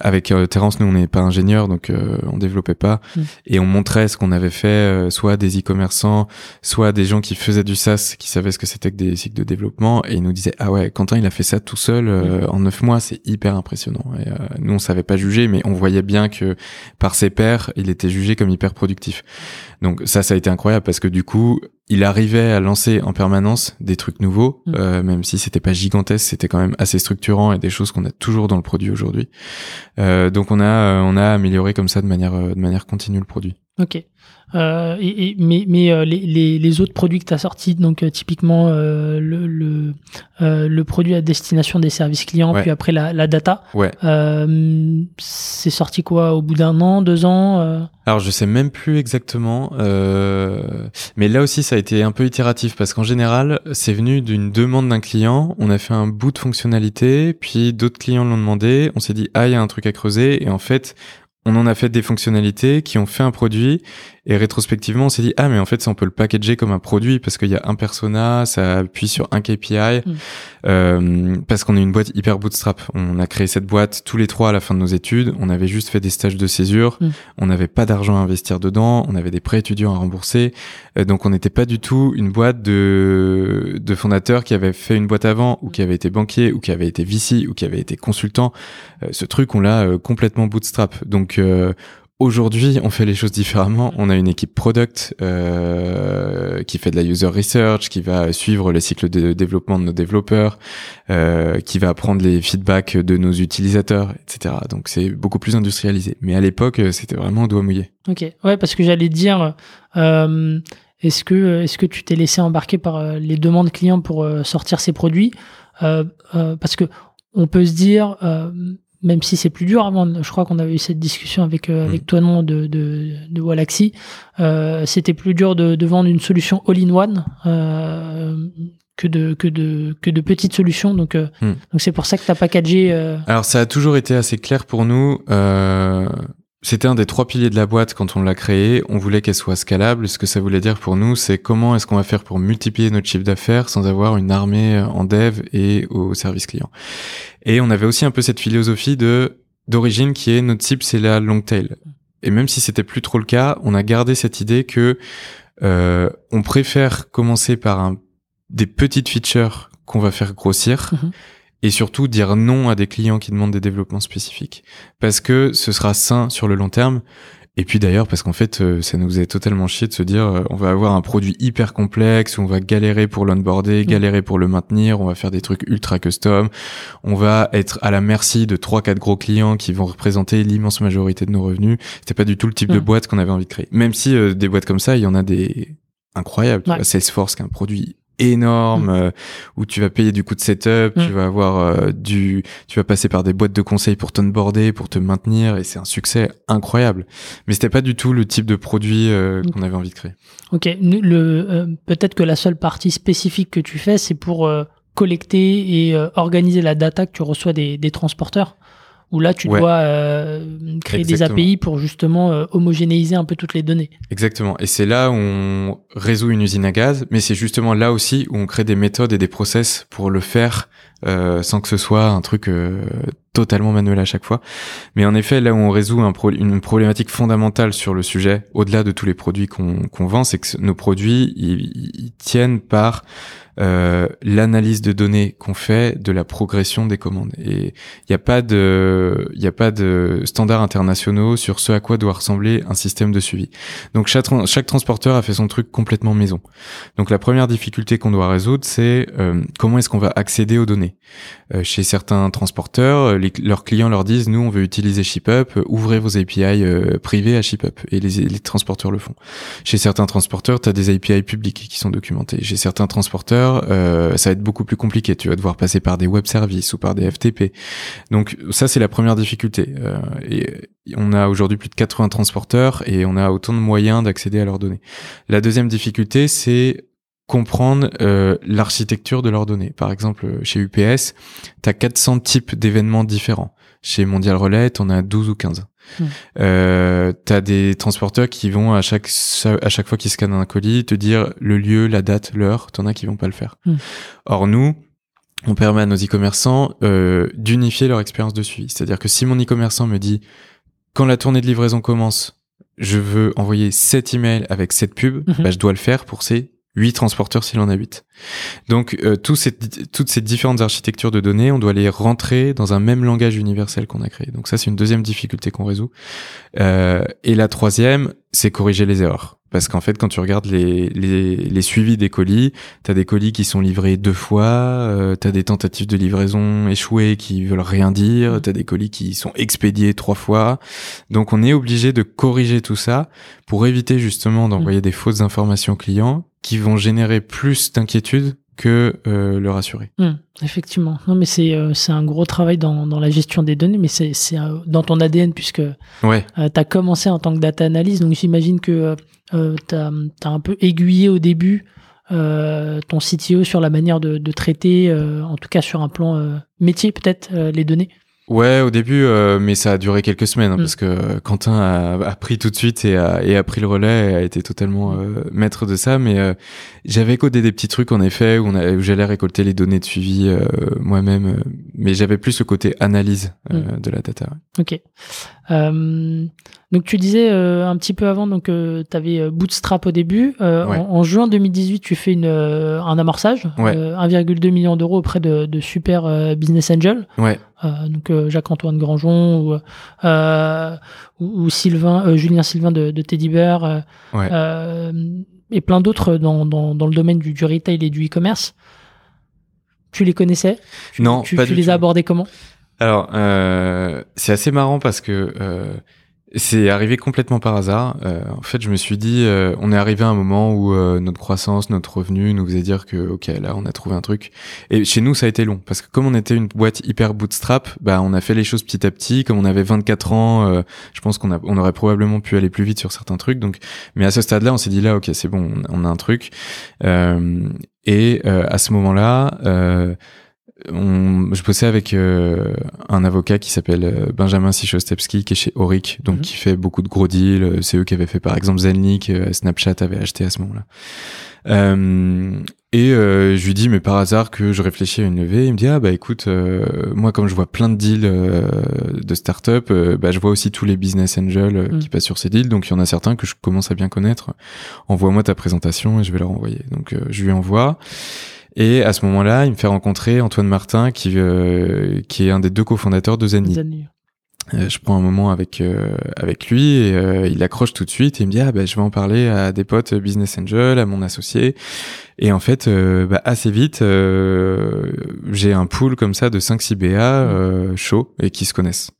avec euh, Terence nous on n'est pas ingénieur donc euh, on développait pas Mm. et on montrait ce qu'on avait fait euh, soit des e-commerçants, soit des gens qui faisaient du SaaS qui savaient ce que c'était que des cycles de développement et ils nous disaient ah ouais Quentin il a fait ça tout seul euh, en neuf mois c'est hyper impressionnant. Et, euh, nous on savait pas juger mais on voyait bien que par ses pairs il était jugé comme hyper productif. Donc ça, ça a été incroyable parce que du coup, il arrivait à lancer en permanence des trucs nouveaux, Mm. euh, même si c'était pas gigantesque, c'était quand même assez structurant et des choses qu'on a toujours dans le produit aujourd'hui. Euh, donc on a, euh, on a amélioré comme ça de manière, de manière continue le produit. Ok. Euh, et, et- mais mais euh, les, les, les autres produits que tu as sortis, donc euh, typiquement euh, le, le, euh, le produit à destination des services clients, Ouais. puis après la, la data, Ouais. c'est sorti quoi Au bout d'un an, deux ans Alors je sais même plus exactement, mais là aussi ça a été un peu itératif parce qu'en général c'est venu d'une demande d'un client, on a fait un bout de fonctionnalité, puis d'autres clients l'ont demandé, on s'est dit ah il y a un truc à creuser et en fait on en a fait des fonctionnalités qui ont fait un produit et rétrospectivement on s'est dit ah mais en fait ça on peut le packager comme un produit parce qu'il y a un persona, ça appuie sur un KPI Mm. euh, parce qu'on est une boîte hyper bootstrap. On a créé cette boîte tous les trois à la fin de nos études, on avait juste fait des stages de césure, Mm. on n'avait pas d'argent à investir dedans, on avait des prêts étudiants à rembourser, euh, donc on n'était pas du tout une boîte de, de fondateurs qui avaient fait une boîte avant, ou qui avait été banquier, ou qui avait été VC, ou qui avait été consultant. Euh, ce truc, on l'a euh, complètement bootstrap. Donc euh, Aujourd'hui, on fait les choses différemment. On a une équipe product euh, qui fait de la user research, qui va suivre les cycles de développement de nos développeurs, euh, qui va prendre les feedbacks de nos utilisateurs, etc. Donc c'est beaucoup plus industrialisé. Mais à l'époque, c'était vraiment au doigt mouillé. Ok. Ouais, parce que j'allais dire, euh, est-ce que est-ce que tu t'es laissé embarquer par euh, les demandes clients pour euh, sortir ces produits? Euh, Parce que on peut se dire, euh, même si c'est plus dur avant, je crois qu'on avait eu cette discussion avec euh, avec toi non de de, de Walaxy, euh, c'était plus dur de, de vendre une solution all-in-one. Euh, que de que de que de petites solutions donc euh, Hmm. donc c'est pour ça que t'as packagé euh, Alors ça a toujours été assez clair pour nous. Euh, c'était un des trois piliers de la boîte quand on l'a créé. On voulait qu'elle soit scalable. Ce que ça voulait dire pour nous, c'est comment est-ce qu'on va faire pour multiplier notre chiffre d'affaires sans avoir une armée en dev et au service client. Et on avait aussi un peu cette philosophie de d'origine qui est notre cible, c'est la long tail. Et même si c'était plus trop le cas, on a gardé cette idée que euh, on préfère commencer par un, des petites features qu'on va faire grossir Mhm. Et surtout dire non à des clients qui demandent des développements spécifiques parce que ce sera sain sur le long terme et puis d'ailleurs parce qu'en fait euh, ça nous est totalement chier de se dire euh, on va avoir un produit hyper complexe on va galérer pour l'onboarder, galérer pour le maintenir, on va faire des trucs ultra custom, on va être à la merci de trois quatre gros clients qui vont représenter l'immense majorité de nos revenus. C'était pas du tout le type de Mm. boîte qu'on avait envie de créer. Même si euh, des boîtes comme ça, il y en a des incroyables. Ouais. Salesforce qui est un produit énorme euh, où tu vas payer du coût de setup, Mm. tu vas avoir euh, du tu vas passer par des boîtes de conseils pour t'onboarder, pour te maintenir et c'est un succès incroyable. Mais c'était pas du tout le type de produit euh, Mm. qu'on avait envie de créer. Ok, le peut-être que la seule partie spécifique que tu fais, c'est pour collecter et organiser la data que tu reçois des, des transporteurs? Où là, tu Ouais. dois euh, créer Exactement. des API pour justement euh, homogénéiser un peu toutes les données. Exactement. Et c'est là où on résout une usine à gaz, mais c'est justement là aussi où on crée des méthodes et des process pour le faire euh, sans que ce soit un truc euh, totalement manuel à chaque fois. Mais en effet, là où on résout un pro- une problématique fondamentale sur le sujet, au-delà de tous les produits qu'on vend, c'est que nos produits, ils, ils tiennent par euh, l'analyse de données qu'on fait de la progression des commandes. Et il n'y a pas de, il a pas de standards internationaux sur ce à quoi doit ressembler un système de suivi. Donc chaque, tran- chaque transporteur a fait son truc complètement maison. Donc la première difficulté qu'on doit résoudre, c'est euh, comment est-ce qu'on va accéder aux données? Euh, chez certains transporteurs, euh, leurs clients leur disent nous on veut utiliser ShipUp, euh, ouvrez vos API privés à ShipUp et les, transporteurs le font. Chez certains transporteurs, tu as des API publics qui sont documentés. Chez certains transporteurs, euh, ça va être beaucoup plus compliqué. Tu vas devoir passer par des web services ou par des FTP. Donc ça c'est la première difficulté. Euh, et on a aujourd'hui plus de 80 transporteurs et on a autant de moyens d'accéder à leurs données. La deuxième difficulté c'est comprendre euh, l'architecture de leurs données. Par exemple, chez UPS, tu as 400 types d'événements différents. Chez Mondial Relay, on a 12 ou 15. Mm. Euh, t'as des transporteurs qui vont à chaque à chaque fois qu'ils scannent un colis te dire le lieu, la date, l'heure. T'en as qui vont pas le faire. Mm. Or nous, on permet à nos e-commerçants euh, d'unifier leur expérience de suivi. C'est-à-dire que si mon e-commerçant me dit quand la tournée de livraison commence, je veux envoyer 7 emails avec cette pub, Mhm. bah, je dois le faire pour ces 8 transporteurs s'il en a 8. Donc euh, ces- toutes ces différentes architectures de données, on doit les rentrer dans un même langage universel qu'on a créé. Donc ça, c'est une deuxième difficulté qu'on résout. Euh, et la troisième, c'est corriger les erreurs. Parce qu'en fait, quand tu regardes les, les, les suivis des colis, t'as des colis qui sont livrés deux fois, euh, t'as des tentatives de livraison échouées qui veulent rien dire, t'as des colis qui sont expédiés trois fois. Donc on est obligé de corriger tout ça pour éviter justement d'envoyer des fausses informations clients qui vont générer plus d'inquiétude que euh, le rassurer. Hmm, effectivement. Non, mais c'est euh, un gros travail dans, dans la gestion des données, mais c'est euh, dans ton ADN puisque Ouais, tu as commencé en tant que data analyst. Donc j'imagine que tu as, un peu aiguillé au début ton CTO sur la manière de, de traiter, en tout cas sur un plan métier peut-être, les données. Ouais, au début, euh, mais ça a duré quelques semaines hein, Mm. parce que euh, Quentin a, a pris tout de suite et a, et a pris le relais et a été totalement euh, maître de ça. Mais euh, j'avais codé des petits trucs en effet où, où j'allais récolter les données de suivi euh, moi-même, euh, mais j'avais plus le côté analyse euh, de la data. ouais. Ok. Euh, donc tu disais euh, un petit peu avant, donc tu avais Bootstrap au début. Euh, Ouais. en, en juin 2018, tu fais une, euh, un amorçage, Ouais. euh, 1,2 million d'euros auprès de, de super business angel. Ouais, donc euh, Jacques-Antoine Grangeon ou, euh, ou, ou Sylvain, euh, Julien Sylvain de, de Teddy Bear euh, Ouais. euh, et plein d'autres dans, dans, dans le domaine du, du retail et du e-commerce. Tu les connaissais? Tu- Non, tu, pas tu du les as abordés comment? Alors, euh, c'est assez marrant parce que euh, c'est arrivé complètement par hasard. Euh, en fait, je me suis dit, euh, on est arrivé à un moment où euh, notre croissance, notre revenu nous faisait dire que, ok, là, on a trouvé un truc. Et chez nous, ça a été long parce que comme on était une boîte hyper bootstrap, bah, on a fait les choses petit à petit. Comme on avait 24 ans, euh, je pense qu'on a, on aurait probablement pu aller plus vite sur certains trucs. Donc, mais à ce stade-là, on s'est dit là, ok, c'est bon, on, on a un truc. Euh, et euh, à ce moment-là. On, je bossais avec euh, un avocat qui s'appelle euh, Benjamin Sichostepski qui est chez Auric, donc Mhm. qui fait beaucoup de gros deals. Euh, C'est eux qui avaient fait par exemple Zenly euh, Snapchat avait acheté à ce moment-là. Euh, et euh, je lui dis mais par hasard que je réfléchis à une levée. Il me dit ah bah écoute euh, moi comme je vois plein de deals euh, de start-up, bah je vois aussi tous les business angels qui passent sur ces deals. Donc il y en a certains que je commence à bien connaître. Envoie-moi ta présentation et je vais leur envoyer. Donc euh, je lui envoie. Et à ce moment-là, il me fait rencontrer Antoine Martin, qui, euh, qui est un des deux cofondateurs de Zenly. Zenly. Euh, je prends un moment avec euh, avec lui et euh, il accroche tout de suite et il me dit ah bah je vais en parler à des potes business angel, à mon associé. Et en fait, bah, assez vite, euh, j'ai un pool comme ça de 5-6 BA euh, chauds et qui se connaissent.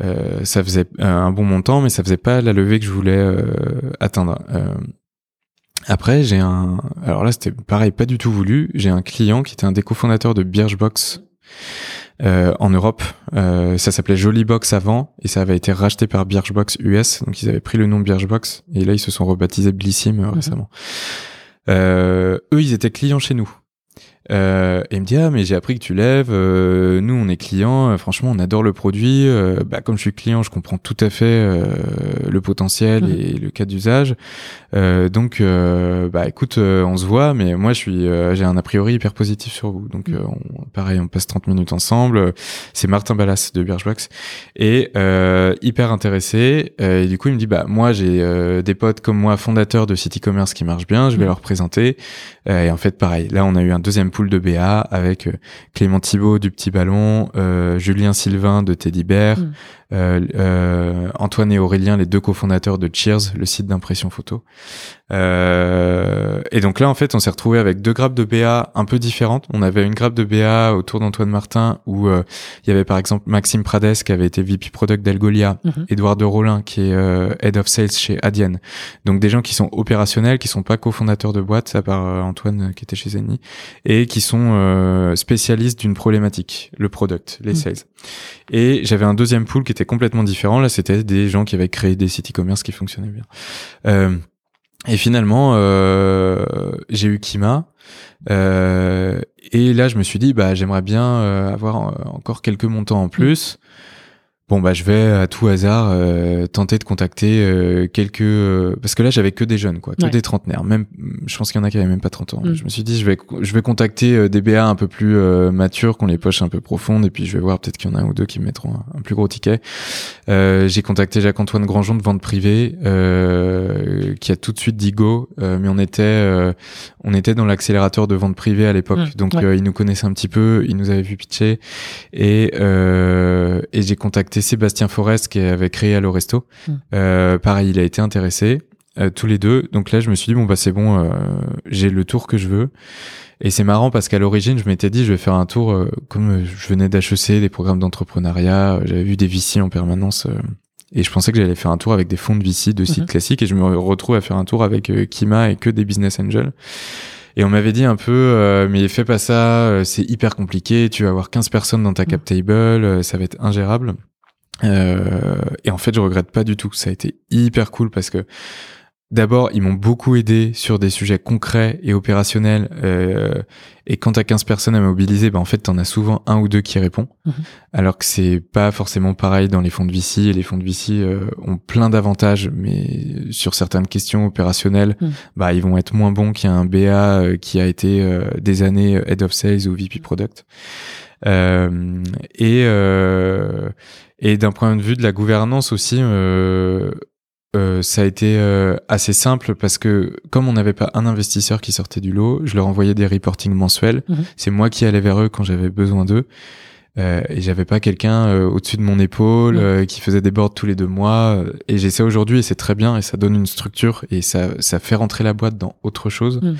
Euh, ça faisait un bon montant, mais ça faisait pas la levée que je voulais euh, atteindre. Euh, après, j'ai un. Alors là, c'était pareil, pas du tout voulu. J'ai un client qui était un des cofondateurs de Birchbox euh, en Europe. Euh, ça s'appelait Jollybox avant et ça avait été racheté par Birchbox US. Donc ils avaient pris le nom Birchbox et là ils se sont rebaptisés Blissim euh, récemment. Euh, eux, ils étaient clients chez nous. Euh, et il me dit ah mais j'ai appris que tu lèves. euh, nous on est clients. euh, franchement on adore le produit. euh, bah comme je suis client, je comprends tout à fait euh, le potentiel Mhm. et le cas d'usage. Euh, donc euh, bah écoute, euh, on se voit. Mais moi je suis, euh, j'ai un a priori hyper positif sur vous. Donc euh, on, pareil, on passe 30 minutes ensemble. C'est Martin Ballas de Birchbox et euh, hyper intéressé. Euh, et du coup il me dit bah moi j'ai euh, des potes comme moi fondateurs de site e-commerce qui marchent bien. Je vais Mhm. leur présenter. Euh, et en fait, pareil, là, on a eu un deuxième pool de BA avec euh, Clément Thibault du Petit Ballon, euh, Julien Sylvain de Teddy Bear, Mm. Euh, euh, Antoine et Aurélien, les deux cofondateurs de Cheers, le site d'impression photo. Euh, et donc là, en fait, on s'est retrouvé avec deux grappes de BA un peu différentes. On avait une grappe de BA autour d'Antoine Martin où il y avait par exemple Maxime Prades qui avait été VP Product d'Algolia, Mhm. Edouard de Rollin qui est Head of Sales chez Adyen. Donc des gens qui sont opérationnels, qui sont pas cofondateurs de boîtes, à part Antoine qui était chez Zenny, et qui sont euh, spécialistes d'une problématique, le product, les Mm. sales. Et j'avais un deuxième pool qui était complètement différent. Là, c'était des gens qui avaient créé des sites e-commerce qui fonctionnaient bien. Euh, et finalement, euh, j'ai eu Kima. Euh, et là, je me suis dit, bah, j'aimerais bien avoir encore quelques montants en plus. Bon bah je vais à tout hasard euh, tenter de contacter euh, quelques euh, parce que là j'avais que des jeunes quoi que Ouais. des trentenaires même je pense qu'il y en a qui avaient même pas 30 ans Mm. je me suis dit je vais je vais contacter euh, des BA un peu plus euh, matures qui ont les poches un peu profondes et puis je vais voir peut-être qu'il y en a un ou deux qui me mettront un, un plus gros ticket euh, j'ai contacté Jacques-Antoine Grandjean de vente privée euh, qui a tout de suite dit go euh, mais on était euh, on était dans l'accélérateur de vente privée à l'époque Mm. donc Ouais. euh, il nous connaissait un petit peu il nous avait vu pitcher et, euh, et j'ai contacté Sébastien Forest qui avait créé Allo Resto. Mm. Euh, pareil, il a été intéressé, euh, tous les deux. Donc là, je me suis dit, bon, bah c'est bon, euh, j'ai le tour que je veux. Et c'est marrant parce qu'à l'origine, je m'étais dit, je vais faire un tour, euh, comme euh, je venais d'HEC, des programmes d'entrepreneuriat, euh, j'avais vu des VC en permanence. euh, et je pensais que j'allais faire un tour avec des fonds de VC de sites Mhm. classiques et je me retrouve à faire un tour avec Kima et que des business angels. Et on m'avait dit un peu, euh, mais fais pas ça, euh, c'est hyper compliqué, tu vas avoir 15 personnes dans ta cap table, euh, ça va être ingérable. Euh, et en fait, je regrette pas du tout. Ça a été hyper cool parce que d'abord, ils m'ont beaucoup aidé sur des sujets concrets et opérationnels. euh, et quand t'as 15 personnes à mobiliser, bah, en fait, t'en as souvent un ou deux qui répond. Mhm. Alors que c'est pas forcément pareil dans les fonds de VC. Et les fonds de VC euh, ont plein d'avantages, mais sur certaines questions opérationnelles, Mhm. bah, ils vont être moins bons qu'un BA euh, qui a été euh, des années Head of Sales ou VP Product. Et euh, et d'un point de vue de la gouvernance aussi, euh, euh, ça a été euh, assez simple parce que comme on n'avait pas un investisseur qui sortait du lot, je leur envoyais des reportings mensuels. Mhm. C'est moi qui allais vers eux quand j'avais besoin d'eux. Euh, et j'avais pas quelqu'un euh, au-dessus de mon épaule Mhm. euh, qui faisait des boards tous les deux mois. Et j'ai ça aujourd'hui et c'est très bien et ça donne une structure et ça, ça fait rentrer la boîte dans autre chose. Mhm.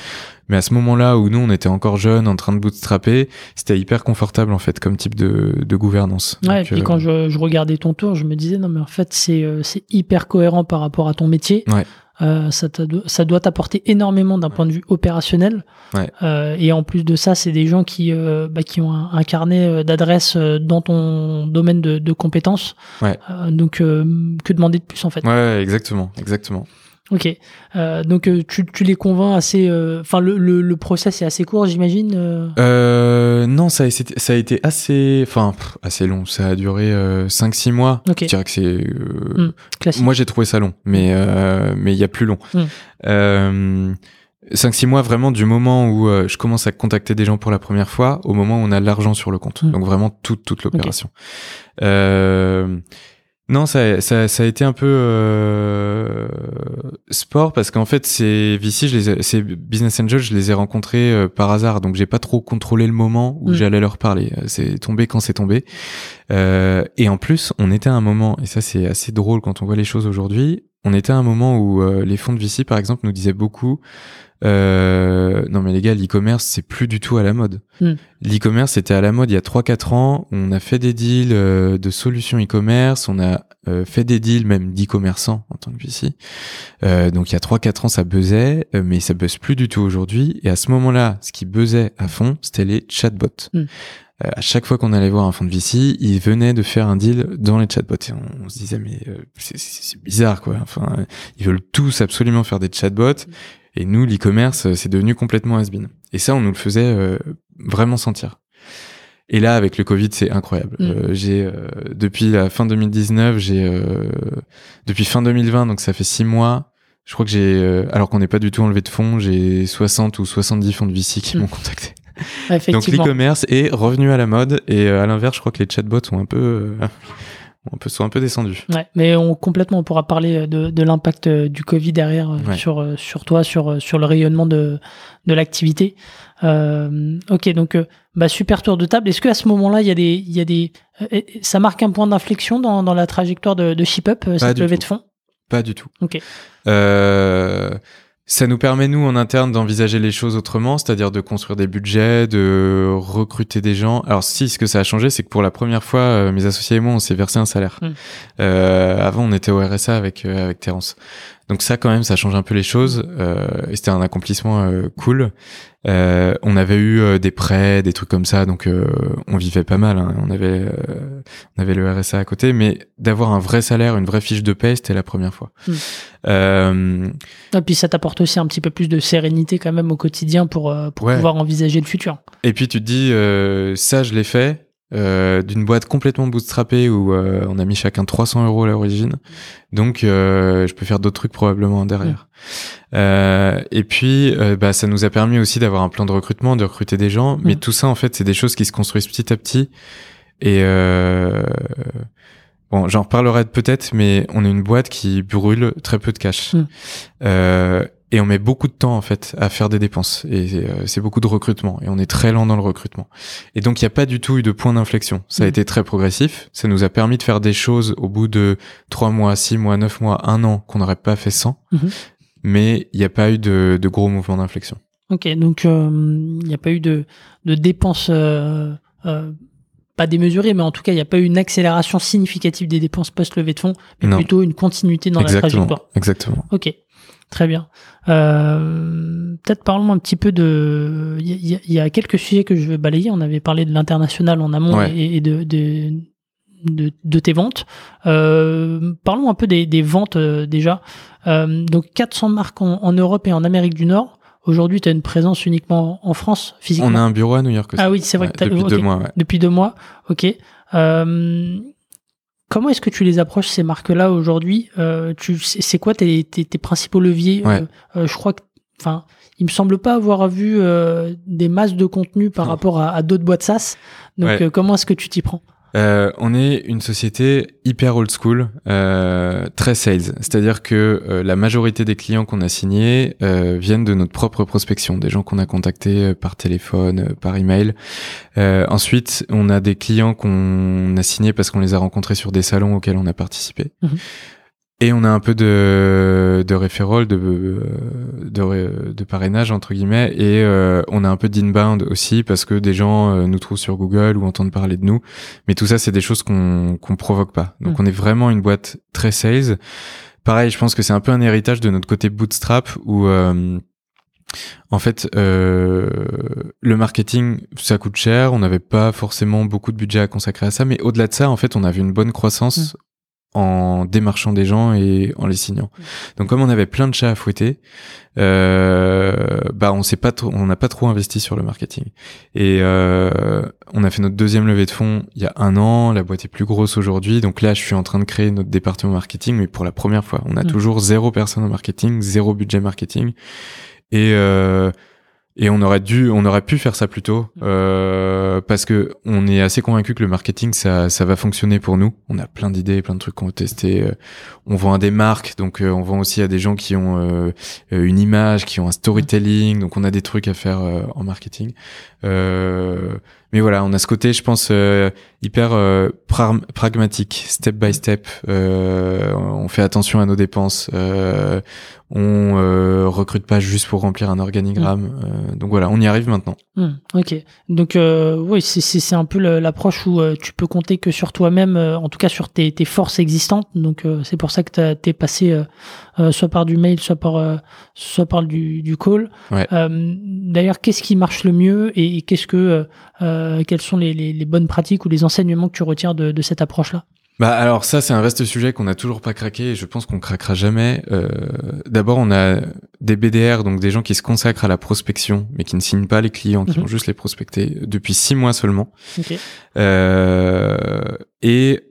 Mais à ce moment-là où nous on était encore jeunes, en train de bootstrapper, c'était hyper confortable en fait comme type de, de gouvernance. Ouais, et puis euh, quand je, je regardais ton tour, je me disais, non, mais en fait, c'est euh, c'est hyper cohérent par rapport à ton métier. Ouais. Euh, ça, doit t'apporter énormément d'un point de vue opérationnel. Ouais. Euh, et en plus de ça, c'est des gens qui, euh, bah, qui ont un, un carnet d'adresses dans ton domaine de, de compétences. Ouais. Donc, euh, que demander de plus en fait? Ouais, exactement, exactement. Ok. Euh, donc, euh, tu, tu les convaincs assez. euh, Enfin, le, le, le process est assez court, j'imagine. euh. Non, ça a, été- ça a été assez, enfin, assez long. Ça a duré 5-6 mois. Je dirais que c'est. euh, Mm. classique. Moi, j'ai trouvé ça long, mais euh, mais il y a plus long. Mm. Euh, 5-6 mois vraiment du moment où euh, je commence à contacter des gens pour la première fois au moment où on a l'argent sur le compte. Mm. Donc vraiment toute toute l'opération. Euh, non, ça, ça, ça a été un peu euh, sport parce qu'en fait, ces VC, je les ai- ces business angels, je les ai rencontrés euh, par hasard, donc j'ai pas trop contrôlé le moment où Mm. j'allais leur parler. Euh, C'est tombé quand c'est tombé. Euh, et en plus, on était à un moment, et ça c'est assez drôle quand on voit les choses aujourd'hui. On était à un moment où euh, les fonds de VC, par exemple, nous disaient beaucoup. Euh, non mais les gars, l'e-commerce c'est plus du tout à la mode. Mm. L'e-commerce c'était à la mode il y a 3-4 ans. On a fait des deals euh, de solutions e-commerce, on a fait des deals même d'e-commerçants en tant que VC. Euh, donc il y a 3-4 ans ça buzzait, mais ça buzz plus du tout aujourd'hui. Et à ce moment-là, ce qui buzzait à fond, c'était les chatbots. Mm. Euh, à chaque fois qu'on allait voir un fonds de VC, ils venaient de faire un deal dans les chatbots. Et on, on se disait mais euh, c'est- bizarre quoi. Enfin, ils veulent tous absolument faire des chatbots. Et nous, l'e-commerce, c'est devenu complètement has-been. Et ça, on nous le faisait euh, vraiment sentir. Et là, avec le Covid, c'est incroyable. Mm. Euh, j'ai euh, depuis la fin 2019, j'ai euh, depuis fin 2020, donc ça fait six mois. Je crois que j'ai, euh, alors qu'on n'est pas du tout enlevé de fonds, j'ai 60 ou 70 fonds de VC qui Mm. m'ont contacté. [laughs] Donc l'e-commerce est revenu à la mode et euh, à l'inverse, je crois que les chatbots sont un peu, euh, ont un peu sont un peu descendus. Ouais, mais on, complètement, on pourra parler de, de l'impact euh, du Covid derrière euh, Ouais. sur, euh, sur toi, sur, euh, sur le rayonnement de, de l'activité. Euh, ok, donc euh, bah, super tour de table. Est-ce qu'à ce moment-là, il y a des, il y a des, euh, euh, ça marque un point d'inflexion dans, dans la trajectoire de, de ShipUp, euh, cette levée de fonds? Pas du tout. Ok. Euh, ça nous permet, nous, en interne, d'envisager les choses autrement, c'est-à-dire de construire des budgets, de recruter des gens. Alors si, ce que ça a changé, c'est que pour la première fois, euh, mes associés et moi, on s'est versé un salaire. Mm. Euh, avant, on était au RSA avec, euh, avec Terence. Donc ça, quand même, ça change un peu les choses. Euh, c'était un accomplissement euh, cool. Euh, on avait eu des prêts, des trucs comme ça, donc on vivait pas mal. hein. On avait, on avait le RSA à côté, mais d'avoir un vrai salaire, une vraie fiche de paie, c'était la première fois. Mm. Euh, Et puis ça t'apporte aussi un petit peu plus de sérénité quand même au quotidien pour, pour Ouais. pouvoir envisager le futur. Et puis tu te dis, ça je l'ai fait, euh, d'une boîte complètement bootstrappée où euh, on a mis chacun 300 euros à l'origine. Donc, euh, je peux faire d'autres trucs probablement derrière. et puis, bah, ça nous a permis aussi d'avoir un plan de recrutement, de recruter des gens. Mais tout ça, en fait, c'est des choses qui se construisent petit à petit. Et bon, j'en reparlerai peut-être, mais on est une boîte qui brûle très peu de cash. Euh, et on met beaucoup de temps en fait à faire des dépenses et euh, c'est beaucoup de recrutement et on est très lent dans le recrutement et donc il n'y a pas du tout eu de point d'inflexion ça a mm. été très progressif ça nous a permis de faire des choses au bout de trois mois six mois neuf mois un an qu'on n'aurait pas fait sans mm-hmm. mais il n'y a pas eu de, de gros mouvements d'inflexion ok donc euh, il n'y a pas eu de, de dépenses euh, pas démesurées, mais en tout cas, il n'y a pas eu une accélération significative des dépenses post-levée de fonds, mais plutôt une continuité dans la trajectoire. Exactement. Ok. Très bien. Euh, Peut-être parlons un petit peu de. Il y, y, a quelques sujets que je veux balayer. On avait parlé de l'international en amont et, de, de, de, de, tes ventes. Euh, parlons un peu des, des ventes euh, déjà. Euh, donc 400 marques en, en, Europe et en Amérique du Nord. Aujourd'hui, tu as une présence uniquement en France physiquement. On a un bureau à New York aussi. Ah oui, c'est vrai. que depuis deux mois. Depuis deux mois. Ok. Euh, Comment est-ce que tu les approches ces marques-là aujourd'hui? Euh, Tu c'est quoi tes, tes, tes, principaux leviers? Euh, euh, Je crois que, enfin, il me semble pas avoir vu euh, des masses de contenu par rapport à, à d'autres boîtes SaaS. Donc, comment est-ce que tu t'y prends? Euh, on est une société hyper old school, euh, très sales. C'est-à-dire que euh, la majorité des clients qu'on a signés euh, viennent de notre propre prospection, des gens qu'on a contactés par téléphone, par email. ensuite, on a des clients qu'on a signés parce qu'on les a rencontrés sur des salons auxquels on a participé. Mhm. Et on a un peu de, de referral, de, de, de, parrainage, entre guillemets, et euh, on a un peu d'inbound aussi, parce que des gens euh, nous trouvent sur Google ou entendent parler de nous. Mais tout ça, c'est des choses qu'on qu'on provoque pas. Donc mm. on est vraiment une boîte très sales. Pareil, je pense que c'est un peu un héritage de notre côté bootstrap, où... Euh, en fait, euh, le marketing, ça coûte cher. On n'avait pas forcément beaucoup de budget à consacrer à ça, mais au-delà de ça, en fait, on avait une bonne croissance mm en démarchant des gens et en les signant. Donc comme on avait plein de chats à fouetter, euh, bah on s'est pas trop, on n'a pas trop investi sur le marketing. Et euh, on a fait notre deuxième levée de fonds il y a un an. La boîte est plus grosse aujourd'hui, donc là je suis en train de créer notre département marketing, mais pour la première fois, on a mm. toujours zéro personne au marketing, zéro budget marketing. Et euh, et on aurait dû, on aurait pu faire ça plus tôt, mm. euh, parce que on est assez convaincu que le marketing ça, ça va fonctionner pour nous. On a plein d'idées, plein de trucs qu'on veut tester. Euh, on vend à des marques, donc euh, on vend aussi à des gens qui ont euh, une image, qui ont un storytelling. Donc on a des trucs à faire en marketing. Mais voilà, on a ce côté, je pense, hyper pragmatique, step by step. on fait attention à nos dépenses on euh, recrute pas juste pour remplir un organigramme. Mm. Euh, donc voilà, on y arrive maintenant. Mm, ok. Donc euh, oui, c'est un peu l'approche où euh, tu peux compter que sur toi-même, en tout cas sur tes, tes forces existantes. Donc c'est pour ça que tu es passé soit par du mail, soit par soit par du, du call. Ouais. D'ailleurs, qu'est-ce qui marche le mieux et, qu'est-ce que quelles sont les, les, les, bonnes pratiques ou les enseignements que tu retires de, de cette approche-là? Bah alors ça c'est un vaste sujet qu'on n'a toujours pas craqué et je pense qu'on craquera jamais. Euh, D'abord on a des BDR donc des gens qui se consacrent à la prospection mais qui ne signent pas les clients, qui mhm. vont juste les prospecter depuis six mois seulement. Okay. Euh, et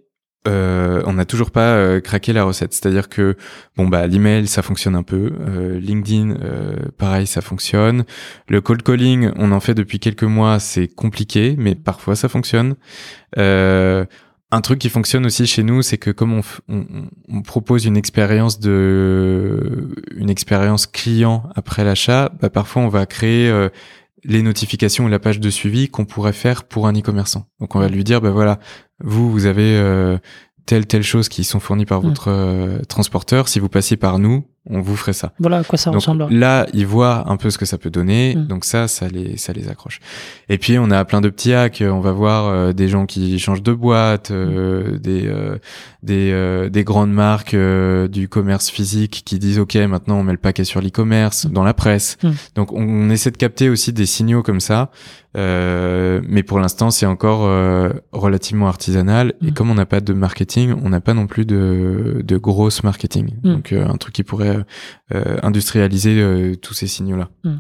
euh, on n'a toujours pas euh, craqué la recette. C'est-à-dire que bon bah l'email ça fonctionne un peu, euh, LinkedIn pareil ça fonctionne. Le cold calling on en fait depuis quelques mois, c'est compliqué mais parfois ça fonctionne. Un truc qui fonctionne aussi chez nous, c'est que comme on, propose une expérience de une expérience client après l'achat, bah parfois on va créer les notifications et la page de suivi qu'on pourrait faire pour un e-commerçant. Donc on va lui dire bah voilà, vous vous avez euh, telle telle chose qui sont fournies par mm. votre euh, transporteur. Si vous passiez par nous, on vous ferait ça. Voilà à quoi ça ressemble. Là, ils voient un peu ce que ça peut donner, mm. donc ça, ça les, ça les accroche. Et puis on a plein de petits hacks. On va voir euh, des gens qui changent de boîte, euh, mm. des euh, des, des grandes marques du commerce physique qui disent ok, maintenant on met le paquet sur l'e-commerce, mm. dans la presse. Donc on, on, essaie de capter aussi des signaux comme ça, mais pour l'instant c'est encore relativement artisanal. Et comme on n'a pas de marketing, on n'a pas non plus de de grosse marketing. Donc un truc qui pourrait euh, industrialiser euh, tous ces signaux-là. Hmm.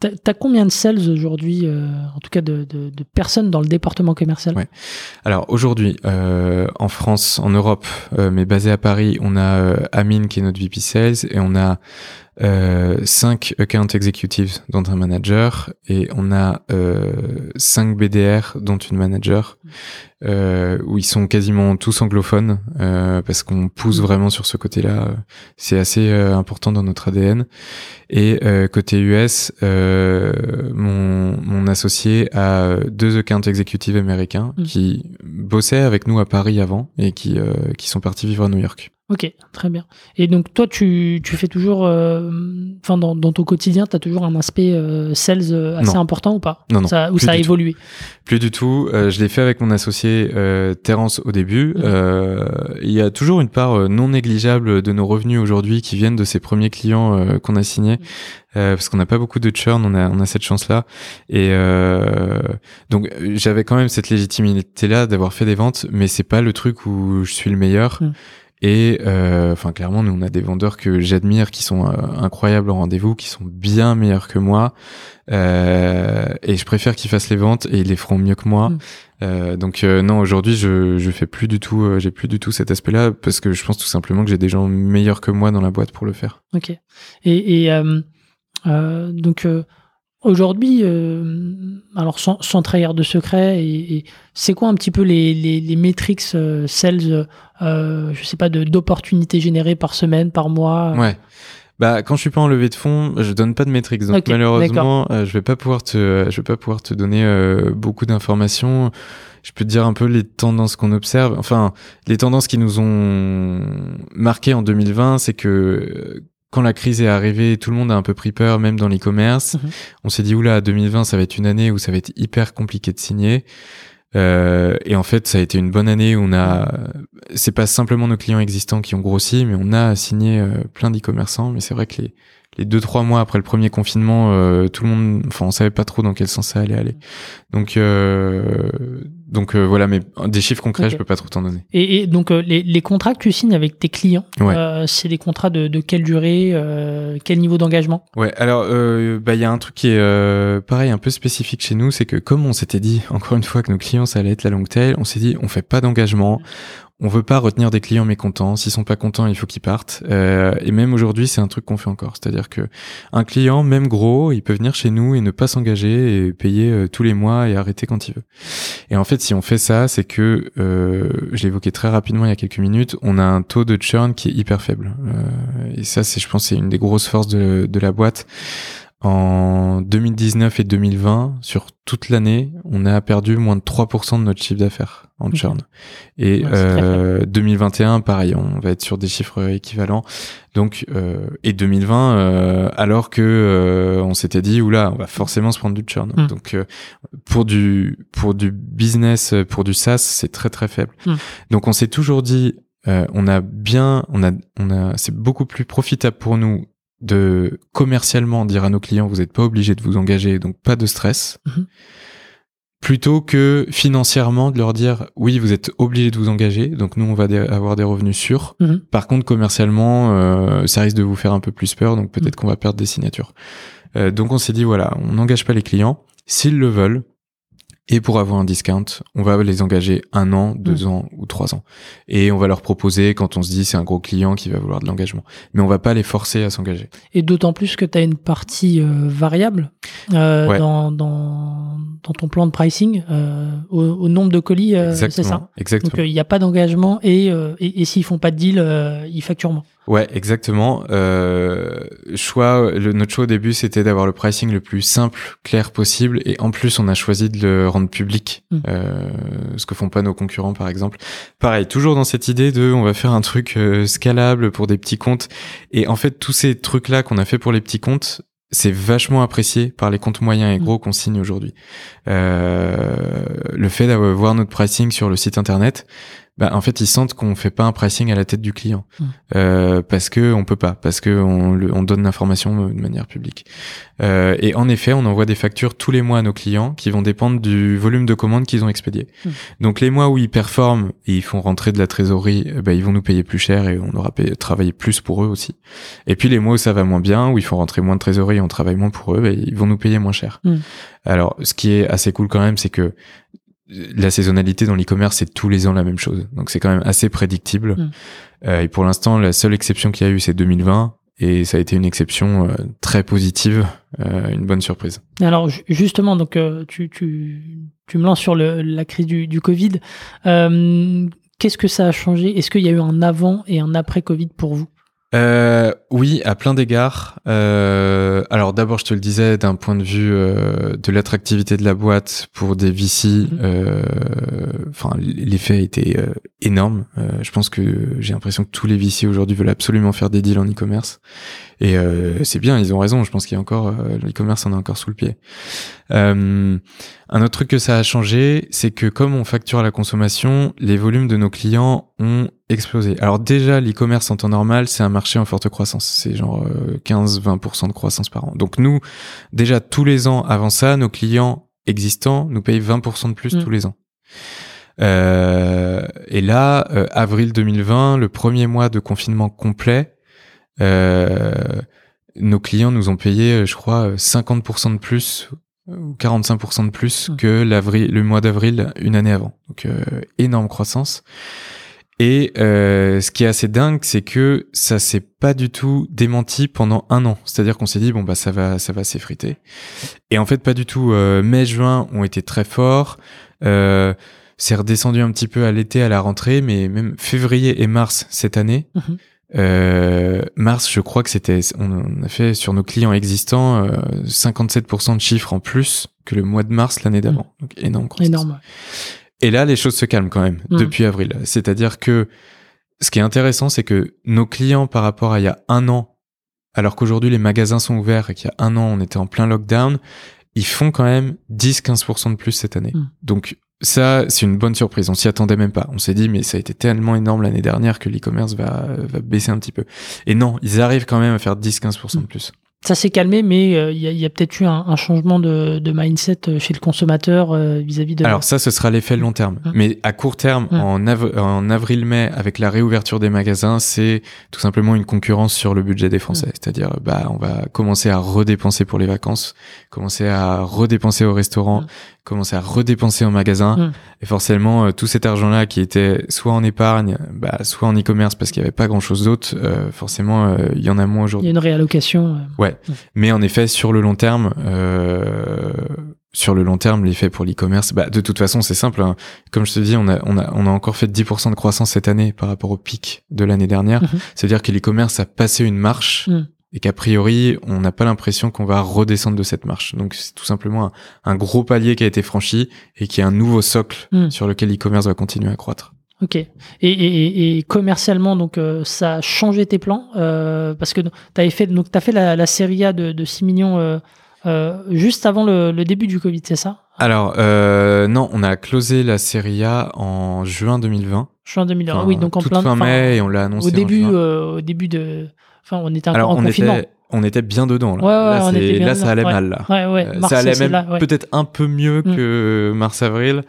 T'as as combien de sales aujourd'hui, euh, en tout cas de, de, de, personnes dans le département commercial? Ouais. Alors aujourd'hui, euh, en France, en Europe, euh, mais basé à Paris, on a euh, Amine qui est notre VP Sales et on a euh, 5 account executives dont un manager et on a euh, 5 BDR dont une manager euh, où ils sont quasiment tous anglophones euh, parce qu'on pousse vraiment sur ce côté-là. C'est assez euh, important dans notre ADN. Et euh, côté US, euh, mon, mon associé a deux account executives américains Mm. qui bossaient avec nous à Paris avant et qui, euh, qui sont partis vivre à New York. Ok, très bien. Et donc toi, tu, tu fais toujours, euh, enfin dans, dans ton quotidien, tu as toujours un aspect euh, sales euh, assez Non. important ou pas? Non, non, ça, Ou ça a tout. évolué? Plus du tout. Euh, je l'ai fait avec mon associé euh, Terence au début. Mhm. Euh, il y a toujours une part euh, non négligeable de nos revenus aujourd'hui qui viennent de ces premiers clients qu'on a signés. Euh, parce qu'on n'a pas beaucoup de churn, on a, on a cette chance-là. Et donc j'avais quand même cette légitimité-là d'avoir fait des ventes, mais c'est pas le truc où je suis le meilleur. Mhm. Et euh, enfin clairement, nous on a des vendeurs que j'admire, qui sont euh, incroyables en rendez-vous, qui sont bien meilleurs que moi. Euh, et je préfère qu'ils fassent les ventes et ils les feront mieux que moi. Mm. Euh, donc euh, non, aujourd'hui je je fais plus du tout, euh, j'ai plus du tout cet aspect-là parce que je pense tout simplement que j'ai des gens meilleurs que moi dans la boîte pour le faire. Ok. Et, et euh, euh, donc euh, aujourd'hui, euh, alors sans, sans trahir de secret, et, et c'est quoi un petit peu les, les, les metrics euh, sales, euh, je sais pas, d'opportunités générées par semaine, par mois? Ouais. Bah quand je suis pas en levée de fonds, je donne pas de métriques. Donc malheureusement, euh, je vais pas pouvoir te je vais pas pouvoir te donner euh, beaucoup d'informations. Je peux te dire un peu les tendances qu'on observe. Enfin, les tendances qui nous ont marqué en 2020, c'est que quand la crise est arrivée, tout le monde a un peu pris peur, même dans l'e-commerce. Mhm. On s'est dit, oula, 2020, ça va être une année où ça va être hyper compliqué de signer. Euh, et en fait, ça a été une bonne année où on a, c'est pas simplement nos clients existants qui ont grossi, mais on a signé euh, plein d'e-commerçants. Mais c'est vrai que les, les deux, trois mois après le premier confinement, euh, tout le monde, enfin, on savait pas trop dans quel sens ça allait aller. Donc, euh, donc euh, voilà, mais des chiffres concrets, je peux pas trop t'en donner. Et, et donc euh, les, les contrats que tu signes avec tes clients, Ouais. euh, c'est des contrats de, de quelle durée, euh, quel niveau d'engagement? Ouais, alors euh, bah il y a un truc qui est euh, pareil un peu spécifique chez nous, c'est que comme on s'était dit [laughs] encore une fois que nos clients ça allait être la longue tail, on s'est dit on fait pas d'engagement, on veut pas retenir des clients mécontents, s'ils sont pas contents, il faut qu'ils partent. Euh, et même aujourd'hui, c'est un truc qu'on fait encore, c'est-à-dire que un client même gros, il peut venir chez nous et ne pas s'engager et payer euh, tous les mois et arrêter quand il veut. Et en fait, si on fait ça, c'est que euh, je l'évoquais très rapidement il y a quelques minutes, on a un taux de churn qui est hyper faible. Euh, et ça, c'est je pense c'est une des grosses forces de, de la boîte. En 2019 et 2020, sur toute l'année, on a perdu moins de 3% de notre chiffre d'affaires en Ok. churn. Et Ouais, euh, 2021, pareil, on va être sur des chiffres équivalents. Donc, euh, et 2020, euh, alors que euh, on s'était dit, oula, on va forcément se prendre du churn. Mm. Donc, euh, pour du pour du business, pour du SaaS, c'est très très faible. Mm. Donc, on s'est toujours dit, euh, on a bien, on a, on a, c'est beaucoup plus profitable pour nous de commercialement dire à nos clients, vous n'êtes pas obligé de vous engager, donc pas de stress. Mhm. Plutôt que financièrement de leur dire oui vous êtes obligé de vous engager donc nous on va avoir des revenus sûrs Mhm. par contre commercialement euh, ça risque de vous faire un peu plus peur donc peut-être qu'on va perdre des signatures Euh, donc on s'est dit voilà on n'engage pas les clients s'ils le veulent et pour avoir un discount, on va les engager un an, deux ans ou trois ans. Et on va leur proposer quand on se dit c'est un gros client qui va vouloir de l'engagement. Mais on va pas les forcer à s'engager. Et d'autant plus que tu as une partie euh, variable euh, Ouais. dans, dans, dans ton plan de pricing euh, au, au nombre de colis, euh, c'est ça? Donc Exactement. il n'y a pas d'engagement et, euh, et, et s'ils font pas de deal, euh, ils facturent moins. Ouais, exactement. Euh, choix, le, notre choix au début, c'était d'avoir le pricing le plus simple, clair possible, et en plus, on a choisi de le rendre public, Mm. euh, ce que font pas nos concurrents, par exemple. Pareil, toujours dans cette idée de, on va faire un truc euh, scalable pour des petits comptes, et en fait, tous ces trucs-là qu'on a fait pour les petits comptes, c'est vachement apprécié par les comptes moyens et gros qu'on signe aujourd'hui. Euh, le fait d'avoir notre pricing sur le site internet, bah, en fait, ils sentent qu'on fait pas un pricing à la tête du client Mm. euh, parce que on peut pas, parce que on, le- on donne l'information de manière publique. Euh, et en effet, on envoie des factures tous les mois à nos clients qui vont dépendre du volume de commandes qu'ils ont expédié. Mm. Donc les mois où ils performent et ils font rentrer de la trésorerie, euh, bah, ils vont nous payer plus cher et on aura payé, travaillé plus pour eux aussi. Et puis les mois où ça va moins bien, où ils font rentrer moins de trésorerie et on travaille moins pour eux, bah, ils vont nous payer moins cher. Mm. Alors, ce qui est assez cool quand même, c'est que la saisonnalité dans l'e-commerce, c'est tous les ans la même chose. Donc c'est quand même assez prédictible. Mm. Euh, et pour l'instant, la seule exception qu'il y a eu, c'est 2020. Et ça a été une exception euh, très positive, euh, une bonne surprise. Alors ju- justement, donc tu, tu, tu me lances sur le, la crise du, du Covid. Qu'est-ce que ça a changé? Est-ce qu'il y a eu un avant et un après Covid pour vous? Euh, oui, à plein d'égards. Euh, alors d'abord, je te le disais, d'un point de vue euh, de l'attractivité de la boîte pour des VC, Mhm. euh, enfin l'effet était euh, énorme. Euh, je pense que j'ai l'impression que tous les VC aujourd'hui veulent absolument faire des deals en e-commerce. Et euh, c'est bien, ils ont raison. Je pense qu'il y a encore euh, l'e-commerce en a encore sous le pied. Euh, un autre truc que ça a changé, c'est que comme on facture à la consommation, les volumes de nos clients ont explosé. Alors déjà, l'e-commerce en temps normal, c'est un marché en forte croissance. C'est genre euh, 15-20% de croissance par an. Donc nous, déjà tous les ans avant ça, nos clients existants nous payent 20% de plus Mm. tous les ans. Euh, et là, euh, avril 2020, le premier mois de confinement complet, euh, nos clients nous ont payé, euh, je crois, euh, 50% de plus ou 45% de plus Mm. que l'avril, le mois d'avril une année avant. Donc euh, énorme croissance. Et euh, ce qui est assez dingue, c'est que ça s'est pas du tout démenti pendant un an. C'est-à-dire qu'on s'est dit bon bah ça va, ça va s'effriter. Et en fait pas du tout. Euh, mai, juin ont été très forts. Euh, c'est redescendu un petit peu à l'été, à la rentrée, mais même février et mars cette année. Mhm. Euh, mars, je crois que c'était, on a fait sur nos clients existants euh, 57% de chiffres en plus que le mois de mars l'année d'avant. Donc énorme. Énorme. Et là, les choses se calment quand même Mm. depuis avril. C'est-à-dire que ce qui est intéressant, c'est que nos clients, par rapport à il y a un an, alors qu'aujourd'hui les magasins sont ouverts et qu'il y a un an on était en plein lockdown, ils font quand même 10-15% de plus cette année. Mm. Donc ça, c'est une bonne surprise. On s'y attendait même pas. On s'est dit, mais ça a été tellement énorme l'année dernière que l'e-commerce va, va baisser un petit peu. Et non, ils arrivent quand même à faire 10-15% de plus. Ça s'est calmé, mais euh, il y a, peut-être eu un, un changement de, de mindset euh, chez le consommateur euh, vis-à-vis de. Alors ça, ce sera l'effet long terme. Mm. Mais à court terme, Mm. en, av- en avril-mai, avec la réouverture des magasins, c'est tout simplement une concurrence sur le budget des Français. C'est-à-dire, bah, on va commencer à redépenser pour les vacances, commencer à redépenser au restaurant. Commencer à redépenser au magasin. Mm. Et forcément, euh, tout cet argent-là qui était soit en épargne, bah, soit en e-commerce parce qu'il n'y avait pas grand-chose d'autre, euh, forcément, euh, il y en a moins il y aujourd'hui. a une réallocation. euh. Mais en effet, sur le long terme, euh, sur le long terme, l'effet pour l'e-commerce, bah, de toute façon, c'est simple. hein. Comme je te dis, on a, on a, on a encore fait 10% de croissance cette année par rapport au pic de l'année dernière. Mhm. C'est-à-dire que l'e-commerce a passé une marche Mhm. Et qu'a priori, on n'a pas l'impression qu'on va redescendre de cette marche. Donc, c'est tout simplement un, un gros palier qui a été franchi et qui est un nouveau socle Mhm. sur lequel l'e-commerce va continuer à croître. Ok. Et, et, et- et commercialement, donc euh, ça a changé tes plans euh, parce que tu fait donc t'as fait la, la série A de, de 6 millions euh, juste avant le, le début du Covid, c'est ça? Alors, non, on a closé la série A en juin 2020. Juin 2020. Enfin, oui, donc en plein fin mai et on l'a annoncé au début, en juin. au début de, enfin, on était encore Alors en on confinement. était, on était bien dedans là. Ouais, ouais, là, on c'est- était bien là, dedans, ça allait mal là. Euh, Mars, ça allait même peut-être un peu mieux Mm. que mars-avril.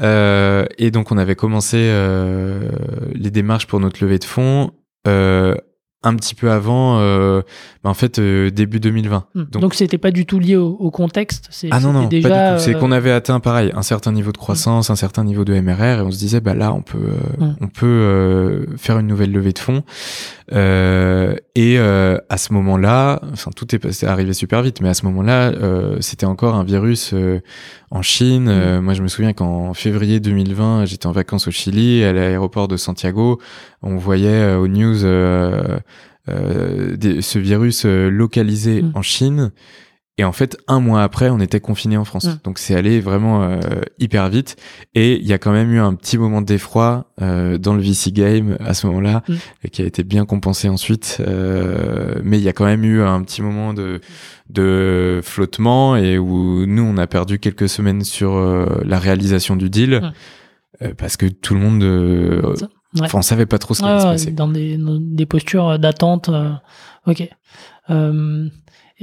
Euh, et donc on avait commencé euh, les démarches pour notre levée de fonds euh, un petit peu avant, euh, bah, en fait euh, début 2020. Hmm. Donc- c'était pas du tout lié au, au contexte. Ah non non, c'était déjà, pas du tout. C'est euh, qu'on avait atteint pareil un certain niveau de croissance, un certain niveau de MRR, et on se disait bah là on peut Mm. on peut faire une nouvelle levée de fonds. Euh, et euh, à ce moment-là, enfin tout est passé arrivé super vite, mais à ce moment-là, euh, c'était encore un virus euh, en Chine. Euh, moi je me souviens qu'en février 2020, j'étais en vacances au Chili, à l'aéroport de Santiago, on voyait aux news des- ce virus localisé Mm. en Chine. Et en fait, un mois après, on était confiné en France. Mm. Donc c'est allé vraiment euh, hyper vite. Et il y a quand même eu un petit moment d'effroi euh, dans le VC game à ce moment-là, Mm. et qui a été bien compensé ensuite. Euh, mais il y a quand même eu un petit moment de, de flottement et où nous, on a perdu quelques semaines sur euh, la réalisation du deal. Mm. parce que tout le monde, Ouais. enfin, on savait pas trop ce qui allait se passer. dans des, dans des postures d'attente. euh, ok. Euh,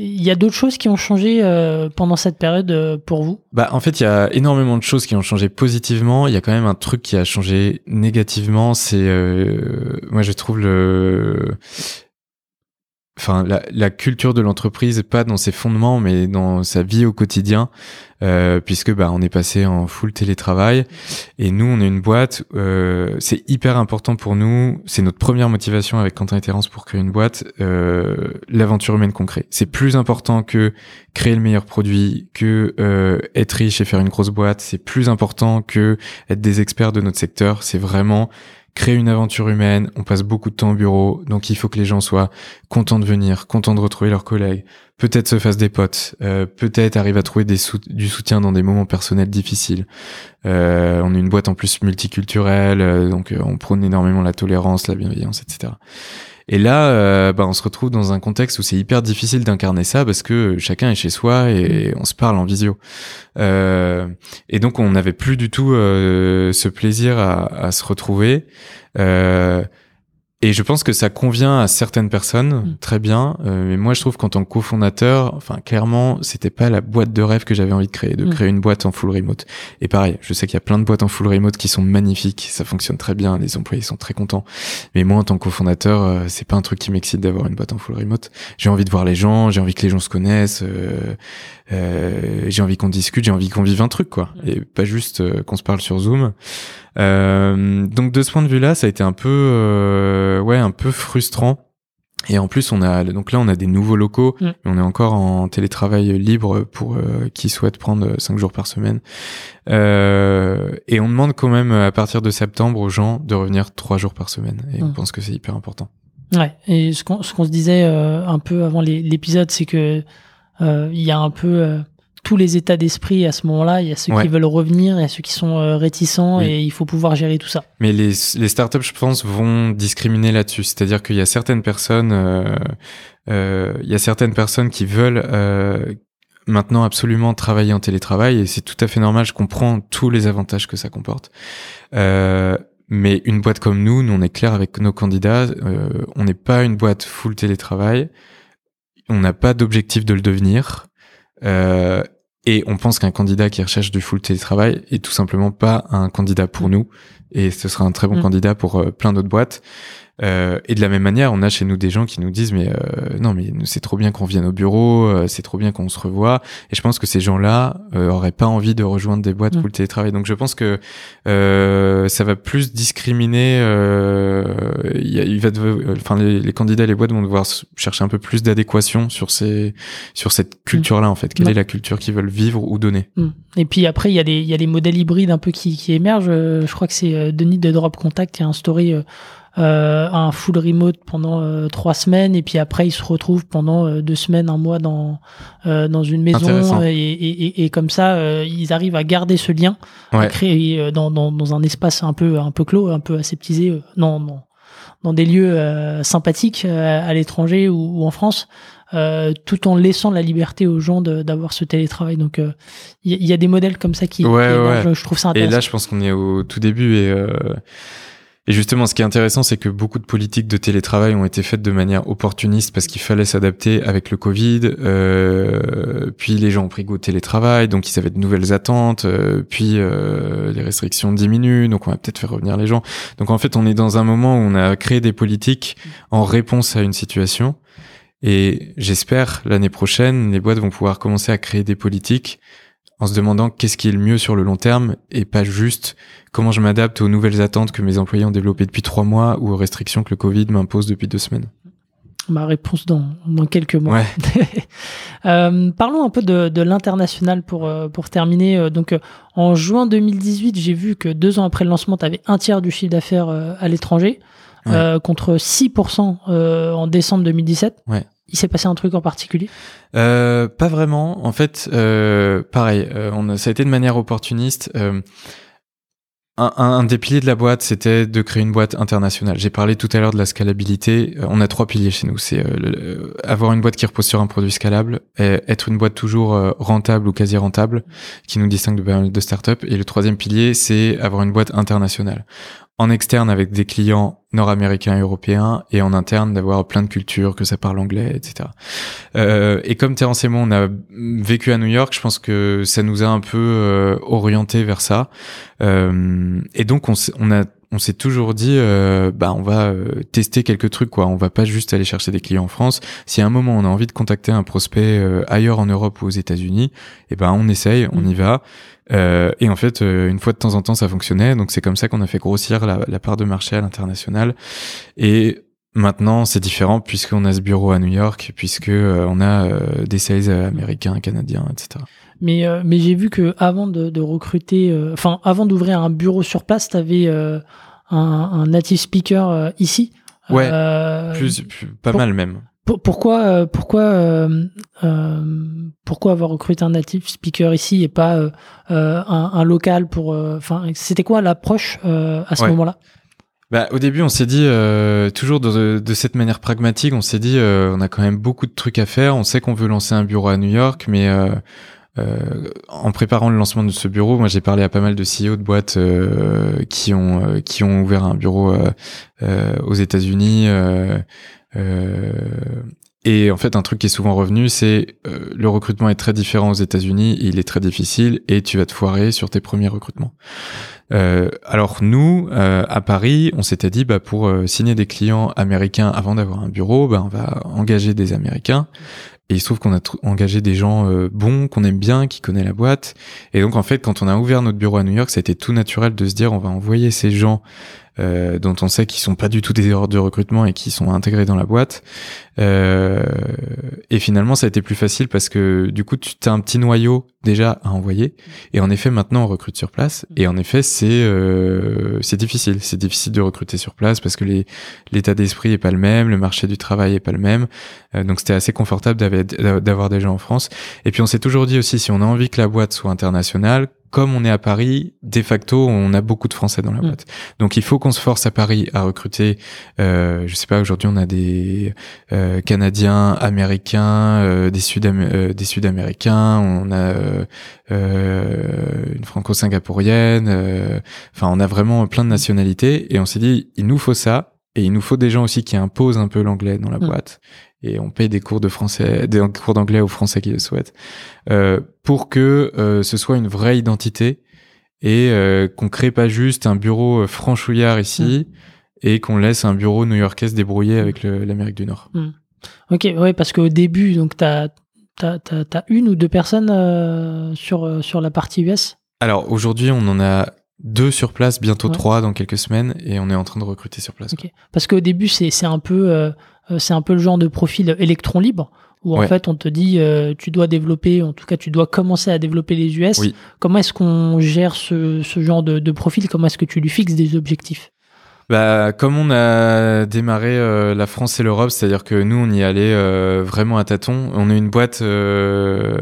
Il y a d'autres choses qui ont changé euh, pendant cette période euh, pour vous? Bah, en fait, il y a énormément de choses qui ont changé positivement. Il y a quand même un truc qui a changé négativement. C'est, euh, moi, je trouve le, enfin, la, culture de l'entreprise, pas dans ses fondements, mais dans sa vie au quotidien, euh, puisque bah, on est passé en full télétravail. Et nous, on est une boîte. Euh, c'est hyper important pour nous. C'est notre première motivation avec Quentin et Terence pour créer une boîte. Euh, L'aventure humaine qu'on crée. C'est plus important que créer le meilleur produit, que être riche et faire une grosse boîte. C'est plus important que être des experts de notre secteur. C'est vraiment créer une aventure humaine. On passe beaucoup de temps au bureau, donc il faut que les gens soient contents de venir, contents de retrouver leurs collègues, peut-être se fassent des potes, euh, peut-être arrivent à trouver du soutien dans des moments personnels difficiles. Euh, on est une boîte en plus multiculturelle, euh, donc on prône énormément la tolérance, la bienveillance, etc. Et là, euh, bah, on se retrouve dans un contexte où c'est hyper difficile d'incarner ça parce que chacun est chez soi et on se parle en visio. Euh, et donc, on n'avait plus du tout euh, ce plaisir à, à se retrouver. Euh, et je pense que ça convient à certaines personnes Mm. très bien. Euh, mais moi, je trouve qu'en tant que cofondateur, enfin, clairement, c'était pas la boîte de rêve que j'avais envie de créer, de Mm. créer une boîte en full remote. Et pareil, je sais qu'il y a plein de boîtes en full remote qui sont magnifiques, ça fonctionne très bien, les employés sont très contents. Mais moi, en tant que cofondateur, euh, c'est pas un truc qui m'excite d'avoir une boîte en full remote. J'ai envie de voir les gens, j'ai envie que les gens se connaissent, euh, euh, j'ai envie qu'on discute, j'ai envie qu'on vive un truc, quoi. Et pas juste euh, qu'on se parle sur Zoom. Euh, donc de ce point de vue-là, ça a été un peu, euh, ouais, un peu frustrant. Et en plus, on a donc là, on a des nouveaux locaux, Mm. mais on est encore en télétravail libre pour euh, qui souhaitent prendre cinq jours par semaine. Euh, et on demande quand même à partir de septembre aux gens de revenir trois jours par semaine. Et on Mm. pense que c'est hyper important. Ouais, et ce qu'on ce qu'on se disait euh, un peu avant l'épisode, c'est que il y a un peu euh, tous les états d'esprit à ce moment-là. Il y a ceux Ouais. qui veulent revenir, il y a ceux qui sont euh, réticents, Oui. et il faut pouvoir gérer tout ça. Mais les, les startups, je pense, vont discriminer là-dessus. C'est-à-dire qu'il y a certaines personnes, euh, euh, il y a certaines personnes qui veulent euh, maintenant absolument travailler en télétravail et c'est tout à fait normal. Je comprends tous les avantages que ça comporte. Euh, mais une boîte comme nous, nous on est clair avec nos candidats, euh, on n'est pas une boîte full télétravail. On n'a pas d'objectif de le devenir. Euh, et on pense qu'un candidat qui recherche du full télétravail est tout simplement pas un candidat pour nous. Et ce sera un très bon Mm. candidat pour euh, plein d'autres boîtes. Euh, et de la même manière, on a chez nous des gens qui nous disent mais euh, non mais c'est trop bien qu'on vienne au bureau, euh, c'est trop bien qu'on se revoie. Et je pense que ces gens-là euh, auraient pas envie de rejoindre des boîtes Mm. full télétravail. Donc je pense que euh, ça va plus discriminer. euh, il y a- il va, devoir- enfin les, les candidats et les boîtes vont devoir chercher un peu plus d'adéquation sur ces sur cette culture-là en fait. Quelle Ouais. est la culture qu'ils veulent vivre ou donner Mm. Et puis après, il y, a les- il y a les modèles hybrides un peu qui, qui émergent. Je crois que c'est Denis de Drop Contact qui a un story, euh, un full remote pendant euh, trois semaines, et puis après, il se retrouve pendant euh, deux semaines, un mois dans, euh, dans une maison. Et, et, et, et comme ça, euh, ils arrivent à garder ce lien, à créer euh, dans, dans, dans un espace un peu, un peu clos, un peu aseptisé, euh, non, non, dans des lieux euh, sympathiques euh, à l'étranger ou, ou en France. euh, tout en laissant la liberté aux gens d'avoir ce télétravail. Donc, euh, il y, a- il y a des modèles comme ça qui, Ouais, qui ouais. émergent. Je trouve ça Et intéressant. là, je pense qu'on est au tout début et euh, et justement, ce qui est intéressant, c'est que beaucoup de politiques de télétravail ont été faites de manière opportuniste parce qu'il fallait s'adapter avec le Covid. Euh, puis les gens ont pris goût au télétravail, donc ils avaient de nouvelles attentes. euh, puis euh, les restrictions diminuent, donc on va peut-être faire revenir les gens. Donc en fait, on est dans un moment où on a créé des politiques en réponse à une situation. Et j'espère l'année prochaine, les boîtes vont pouvoir commencer à créer des politiques en se demandant qu'est-ce qui est le mieux sur le long terme et pas juste comment je m'adapte aux nouvelles attentes que mes employés ont développées depuis trois mois ou aux restrictions que le Covid m'impose depuis deux semaines. Ma réponse dans, dans quelques mois. Ouais. [laughs] Euh, parlons un peu de, de l'international pour, euh, pour terminer. Euh, Donc, en juin 2018, j'ai vu que deux ans après le lancement, tu avais un tiers du chiffre d'affaires à l'étranger, Ouais. euh, contre 6% euh, en décembre 2017. Ouais. Il s'est passé un truc en particulier? Euh, pas vraiment. En fait, euh, pareil, euh, ça a été de manière opportuniste. Euh, un, des piliers de la boîte, c'était de créer une boîte internationale. J'ai parlé tout à l'heure de la scalabilité. Euh, on a trois piliers chez nous. C'est euh, avoir une boîte qui repose sur un produit scalable, être une boîte toujours rentable ou quasi rentable, qui nous distingue de, de startups. Et le troisième pilier, c'est avoir une boîte internationale en externe avec des clients nord-américains et européens et en interne d'avoir plein de cultures, que ça parle anglais, etc. Euh, et comme Terence et moi, on a vécu à New York, je pense que ça nous a un peu euh, orienté vers ça. Euh, et donc on, on a on s'est toujours dit euh, bah on va euh, tester quelques trucs quoi on va pas juste aller chercher des clients en France si à un moment on a envie de contacter un prospect euh, ailleurs en Europe ou aux États-Unis et eh ben on essaye on y va euh, et en fait, euh, une fois de temps en temps, ça fonctionnait. Donc c'est comme ça qu'on a fait grossir la, la, part de marché à l'international. Et maintenant, c'est différent puisqu'on a ce bureau à New York, puisque euh, on a euh, des sales américains, canadiens, etc. Mais mais j'ai vu que avant de, de recruter, enfin avant d'ouvrir un bureau sur place, tu avais un, un, native speaker ici. Ouais, plus, plus, pas mal même pourquoi, euh, pourquoi, euh, euh, pourquoi avoir recruté un native speaker ici et pas un, local pour. Enfin, c'était quoi l'approche à ce moment-là? Bah, au début, on s'est dit toujours de, de, cette manière pragmatique. On s'est dit, on a quand même beaucoup de trucs à faire. On sait qu'on veut lancer un bureau à New York, mais en préparant le lancement de ce bureau, moi j'ai parlé à pas mal de CEO de boîtes qui ont qui ont ouvert un bureau aux États-Unis. Euh, et en fait, un truc qui est souvent revenu, c'est euh, le recrutement est très différent aux États-Unis, il est très difficile et tu vas te foirer sur tes premiers recrutements. Euh, alors nous, euh, à Paris, on s'était dit, bah, pour euh, signer des clients américains avant d'avoir un bureau, bah, on va engager des Américains. Et il se trouve qu'on a engagé des gens bons, qu'on aime bien, qui connaissent la boîte. Et donc en fait, quand on a ouvert notre bureau à New York, c'était tout naturel de se dire, on va envoyer ces gens euh, dont on sait qu'ils sont pas du tout des erreurs de recrutement et qui sont intégrés dans la boîte. Euh, et finalement, ça a été plus facile parce que du coup, tu as un petit noyau déjà à envoyer. Et en effet, maintenant, on recrute sur place. Et en effet, c'est euh, c'est difficile. C'est difficile de recruter sur place parce que l'état d'esprit est pas le même, le marché du travail est pas le même. Euh, donc, c'était assez confortable d'avoir des gens en France. Et puis, on s'est toujours dit aussi, si on a envie que la boîte soit internationale, comme on est à Paris, de facto, on a beaucoup de Français dans la mm. boîte. Donc il faut qu'on se force à Paris à recruter. Euh, je sais pas, aujourd'hui on a des euh, Canadiens, Américains, euh, des Sud euh, Sud-Américains, on a une Franco-Singapourienne. Enfin, on a vraiment plein de nationalités et on s'est dit il nous faut ça et il nous faut des gens aussi qui imposent un peu l'anglais dans la mm. boîte et on paye des cours de français, des cours d'anglais aux Français qui le souhaitent, euh, pour que euh, ce soit une vraie identité et euh, qu'on crée pas juste un bureau euh, franchouillard ici mm. et qu'on laisse un bureau new-yorkais se débrouiller avec l'Amérique du Nord. Mm. Ok, ouais, parce qu'au début, donc t'as as, as, une ou deux personnes euh, sur sur la partie US. Alors aujourd'hui, on en a deux sur place, bientôt trois dans quelques semaines, et on est en train de recruter sur place. Okay. Parce qu'au début, c'est un peu euh, un peu le genre de profil électron libre où en fait on te dit euh, tu dois développer, en tout cas tu dois commencer à développer les US. Comment est-ce qu'on gère ce, ce genre de, de profil? Comment est-ce que tu lui fixes des objectifs? Bah, comme on a démarré euh, la France et l'Europe, c'est-à-dire que nous, on y allait euh, vraiment à tâtons. On est une boîte, euh,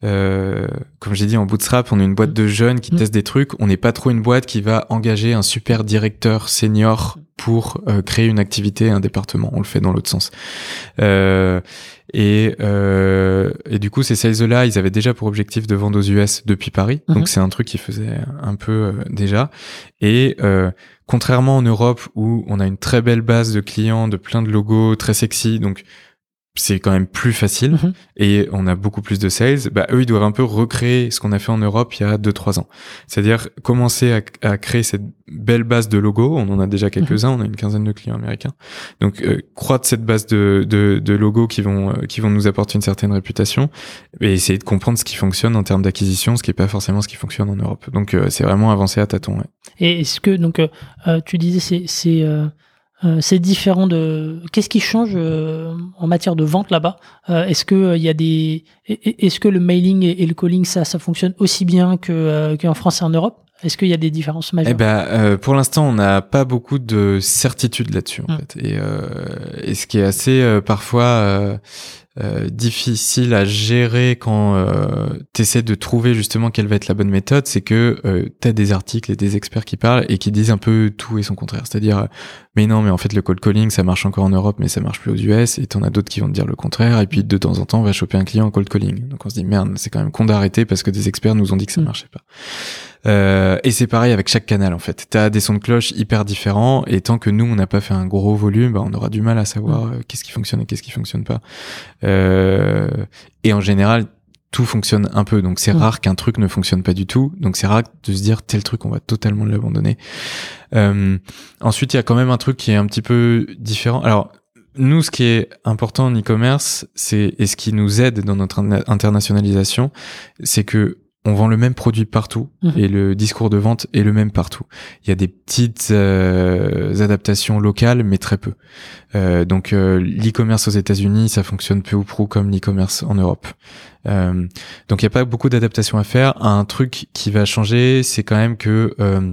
comme j'ai dit, en bootstrap, on est une boîte de jeunes qui mmh. testent des trucs. On n'est pas trop une boîte qui va engager un super directeur senior pour créer une activité, un département. On le fait dans l'autre sens. Et, euh, et du coup, ces sales-là, ils avaient déjà pour objectif de vendre aux US depuis Paris. Donc, mmh. c'est un truc qu'ils faisaient un peu déjà. Et euh, Contrairement en Europe où on a une très belle base de clients, de plein de logos très sexy, donc c'est quand même plus facile mhm. et on a beaucoup plus de sales. Bah, eux, ils doivent un peu recréer ce qu'on a fait en Europe il y a 2-3 ans. C'est-à-dire commencer à, créer cette belle base de logos. On en a déjà quelques-uns, on a une quinzaine de clients américains. Donc, euh, croître cette base de, de, de logos qui vont, euh, qui vont nous apporter une certaine réputation et essayer de comprendre ce qui fonctionne en termes d'acquisition, ce qui est pas forcément ce qui fonctionne en Europe. Donc, euh, c'est vraiment avancer à tâtons. Ouais. Et est-ce que, donc, euh, tu disais, c'est, c'est, euh, euh, c'est différent de. Qu'est-ce qui change en matière de vente là-bas? Est-ce que il y a des. Est-ce que le mailing et, le calling ça, ça fonctionne aussi bien que qu'en France et en Europe? Est-ce qu'il y a des différences majeures? Eh ben, euh, pour l'instant, on n'a pas beaucoup de certitude là-dessus, en hmm. fait. Et, euh, et, ce qui est assez euh, parfois euh, difficile à gérer quand euh, tu essaies de trouver justement quelle va être la bonne méthode, c'est que euh, tu as des articles et des experts qui parlent et qui disent un peu tout et son contraire. C'est-à-dire, euh, mais non, mais en fait le cold calling, ça marche encore en Europe, mais ça marche plus aux US, et t'en as d'autres qui vont te dire le contraire, et puis de temps en temps, on va choper un client en cold calling. Donc on se dit, merde, c'est quand même con d'arrêter parce que des experts nous ont dit que ça Mm. marchait pas. Euh, et c'est pareil avec chaque canal en fait. T'as des sons de cloche hyper différents et tant que nous on n'a pas fait un gros volume, bah, on aura du mal à savoir euh, qu'est-ce qui fonctionne et qu'est-ce qui fonctionne pas. Euh, et en général, tout fonctionne un peu, donc c'est Mm. rare qu'un truc ne fonctionne pas du tout. Donc c'est rare de se dire tel truc on va totalement l'abandonner. Euh, ensuite, il y a quand même un truc qui est un petit peu différent. Alors nous, ce qui est important en e-commerce, c'est et ce qui nous aide dans notre interna- internationalisation, c'est que on vend le même produit partout Mhm. et le discours de vente est le même partout. Il y a des petites euh, adaptations locales, mais très peu. Euh, donc euh, l'e-commerce aux États-Unis, ça fonctionne peu ou prou comme l'e-commerce en Europe. Euh, donc il n'y a pas beaucoup d'adaptations à faire. Un truc qui va changer, c'est quand même que euh,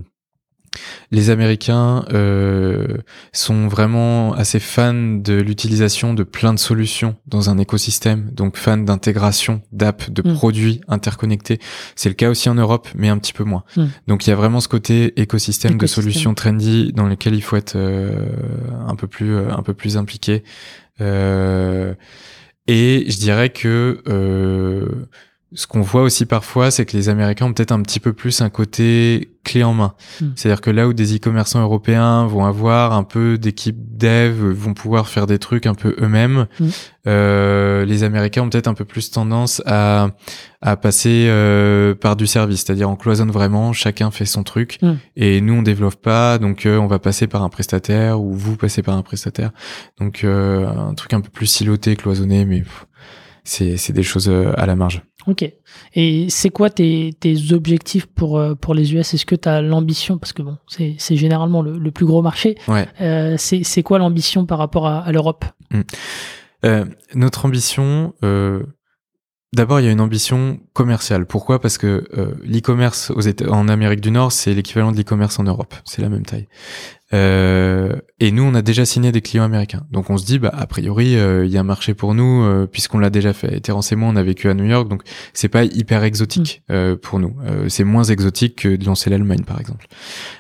les Américains euh, sont vraiment assez fans de l'utilisation de plein de solutions dans un écosystème, donc fans d'intégration d'apps, de Mm. produits interconnectés. C'est le cas aussi en Europe, mais un petit peu moins. Mm. Donc il y a vraiment ce côté écosystème, de solutions trendy dans lequel il faut être euh, un peu plus euh, un peu plus impliqué. Euh, et je dirais que euh, ce qu'on voit aussi parfois, c'est que les Américains ont peut-être un petit peu plus un côté clé en main. Mm. C'est-à-dire que là où des e-commerçants européens vont avoir un peu d'équipe dev, vont pouvoir faire des trucs un peu eux-mêmes, Mm. euh, les Américains ont peut-être un peu plus tendance à, à passer euh, par du service. C'est-à-dire on cloisonne vraiment, chacun fait son truc, Mm. et nous on développe pas, donc euh, on va passer par un prestataire ou vous passez par un prestataire. Donc euh, un truc un peu plus siloté, cloisonné, mais pff, c'est des choses euh, à la marge. Ok. Et c'est quoi tes, tes objectifs pour, euh, pour les US Est-ce que tu as l'ambition, parce que bon, c'est généralement le, le plus gros marché, Ouais. euh, c'est quoi l'ambition par rapport à, à l'Europe? Euh, notre ambition, euh, d'abord, il y a une ambition commerciale. Pourquoi? Parce que l'e-commerce en Amérique du Nord, c'est l'équivalent de l'e-commerce en Europe. C'est la même taille. Euh, et nous, on a déjà signé des clients américains. Donc, on se dit, bah, a priori, euh, il y a un marché pour nous, euh, puisqu'on l'a déjà fait. Et Terence et moi, on a vécu à New York, donc c'est pas hyper exotique euh, pour nous. C'est moins exotique que de lancer l'Allemagne, par exemple.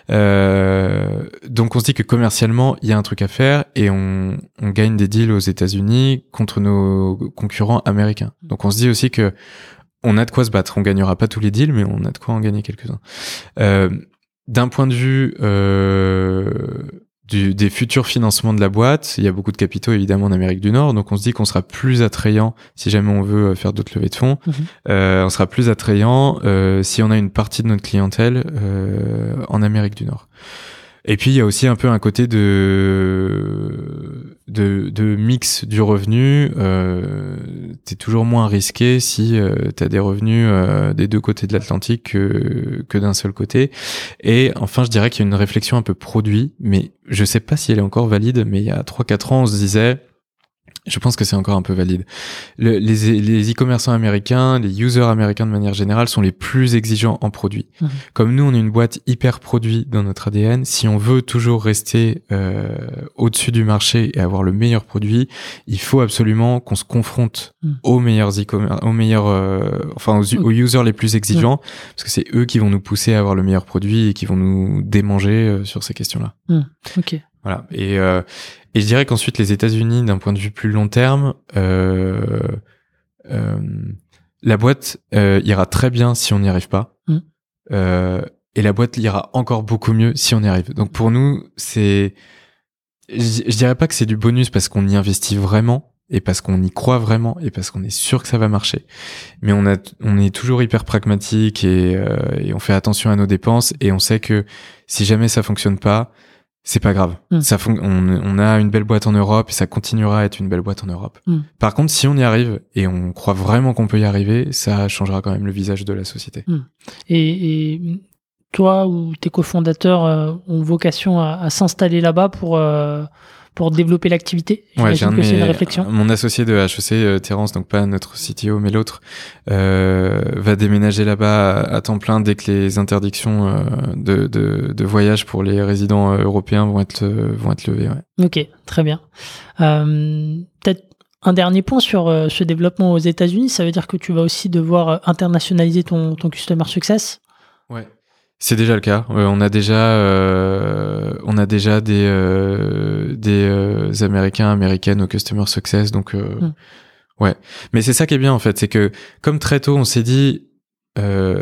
Euh, donc, on se dit que commercialement, il y a un truc à faire et on, on gagne des deals aux États-Unis contre nos concurrents américains. Donc, on se dit aussi que on a de quoi se battre. On gagnera pas tous les deals, mais on a de quoi en gagner quelques-uns. D'un point de vue euh, du, des futurs financements de la boîte, il y a beaucoup de capitaux évidemment en Amérique du Nord, donc on se dit qu'on sera plus attrayant si jamais on veut euh, faire d'autres levées de fonds. Mhm. Euh, on sera plus attrayant euh, si on a une partie de notre clientèle euh, en Amérique du Nord. Et puis il y a aussi un peu un côté de de, de mix du revenu. Euh, T'es toujours moins risqué si euh, t'as des revenus euh, des deux côtés de l'Atlantique que que d'un seul côté. Et enfin, je dirais qu'il y a une réflexion un peu produit, mais je sais pas si elle est encore valide. Mais il y a 3-4 ans, on se disait je pense que c'est encore un peu valide. Le- les e-commerçants américains, les users américains de manière générale sont les plus exigeants en produits. Mhm. Comme nous, on est une boîte hyper produit dans notre ADN. Si on veut toujours rester euh, au-dessus du marché et avoir le meilleur produit, il faut absolument qu'on se confronte Mhm. aux meilleurs e-commerce, aux meilleurs, euh, enfin aux, aux users les plus exigeants, parce que c'est eux qui vont nous pousser à avoir le meilleur produit et qui vont nous démanger euh, sur ces questions-là. Ok. Voilà. Et, euh, et je dirais qu'ensuite, les États-Unis, d'un point de vue plus long terme, euh, euh, la boîte euh, ira très bien si on n'y arrive pas. Mm. Euh, et la boîte ira encore beaucoup mieux si on y arrive. Donc pour nous, c'est, je, je dirais pas que c'est du bonus parce qu'on y investit vraiment et parce qu'on y croit vraiment et parce qu'on est sûr que ça va marcher. Mais on a, on est toujours hyper pragmatique et, euh, et on fait attention à nos dépenses et on sait que si jamais ça fonctionne pas, c'est pas grave. Mm. Ça fon- on, on a une belle boîte en Europe et ça continuera à être une belle boîte en Europe. Mm. Par contre, si on y arrive et on croit vraiment qu'on peut y arriver, ça changera quand même le visage de la société. Et, et toi ou tes cofondateurs euh, ont vocation à, à s'installer là-bas pour, euh, pour développer l'activité Ouais, J'imagine que c'est une réflexion. Mon associé de HEC, euh, Terence, donc pas notre CTO mais l'autre, euh, va déménager là-bas à, à temps plein dès que les interdictions euh, de, de, de voyage pour les résidents euh, européens vont être euh, vont être levées. Ouais. Ok, très bien. Euh, Peut-être Un dernier point sur euh, ce développement aux États-Unis, ça veut dire que tu vas aussi devoir euh, internationaliser ton, ton customer success? Ouais. C'est déjà le cas. Euh, on a déjà, euh, on a déjà des euh, des Américains, américaines au customer success. Donc mm. ouais. Mais c'est ça qui est bien en fait, c'est que comme très tôt on s'est dit,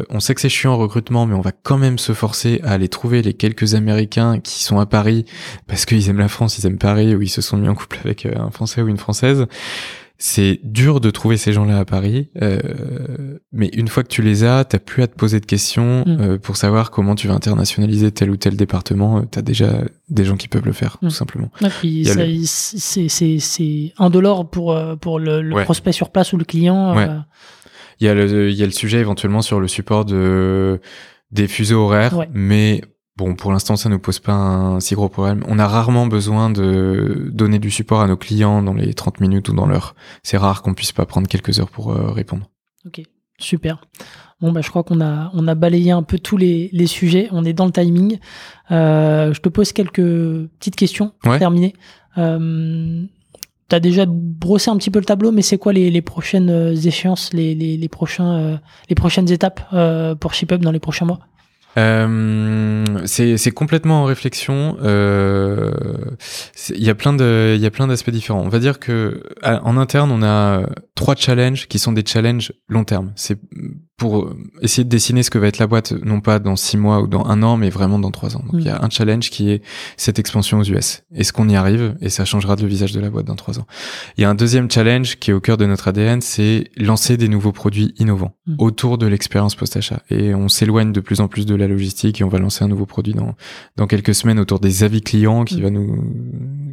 on sait que c'est chiant en recrutement, mais on va quand même se forcer à aller trouver les quelques Américains qui sont à Paris parce qu'ils aiment la France, ils aiment Paris, ou ils se sont mis en couple avec un Français ou une Française c'est dur de trouver ces gens-là à Paris, euh, mais une fois que tu les as, t'as plus à te poser de questions mm. euh, pour savoir comment tu vas internationaliser tel ou tel département. Euh, t'as déjà des gens qui peuvent le faire, tout mm. simplement. puis c'est indolore pour pour le, prospect sur place ou le client. Ouais. Il y a le il y a le sujet éventuellement sur le support de des fuseaux horaires, mais Bon, pour l'instant, ça ne nous pose pas un si gros problème. On a rarement besoin de donner du support à nos clients dans les 30 minutes ou dans l'heure. C'est rare qu'on puisse pas prendre quelques heures pour euh, répondre. Ok, super. Bon, bah, je crois qu'on a, on a balayé un peu tous les, les sujets. On est dans le timing. Euh, je te pose quelques petites questions pour terminer. Euh, tu as déjà brossé un petit peu le tableau, mais c'est quoi les, les, prochaines échéances, les, les, les prochains, les prochaines étapes pour ShipUp dans les prochains mois? Euh, c'est complètement en réflexion. Euh, il y a plein de, il y a plein d'aspects différents. On va dire que en interne, on a trois challenges qui sont des challenges long terme. C'est pour essayer de dessiner ce que va être la boîte, non pas dans six mois ou dans un an, mais vraiment dans trois ans. Donc il y a mm. un challenge qui est cette expansion aux US. Est-ce qu'on y arrive? Et ça changera le visage de la boîte dans trois ans. Il y a un deuxième challenge qui est au cœur de notre ADN, c'est lancer des nouveaux produits innovants mm. autour de l'expérience post-achat. Et on s'éloigne de plus en plus de la logistique et on va lancer un nouveau produit dans dans quelques semaines autour des avis clients qui mm. va nous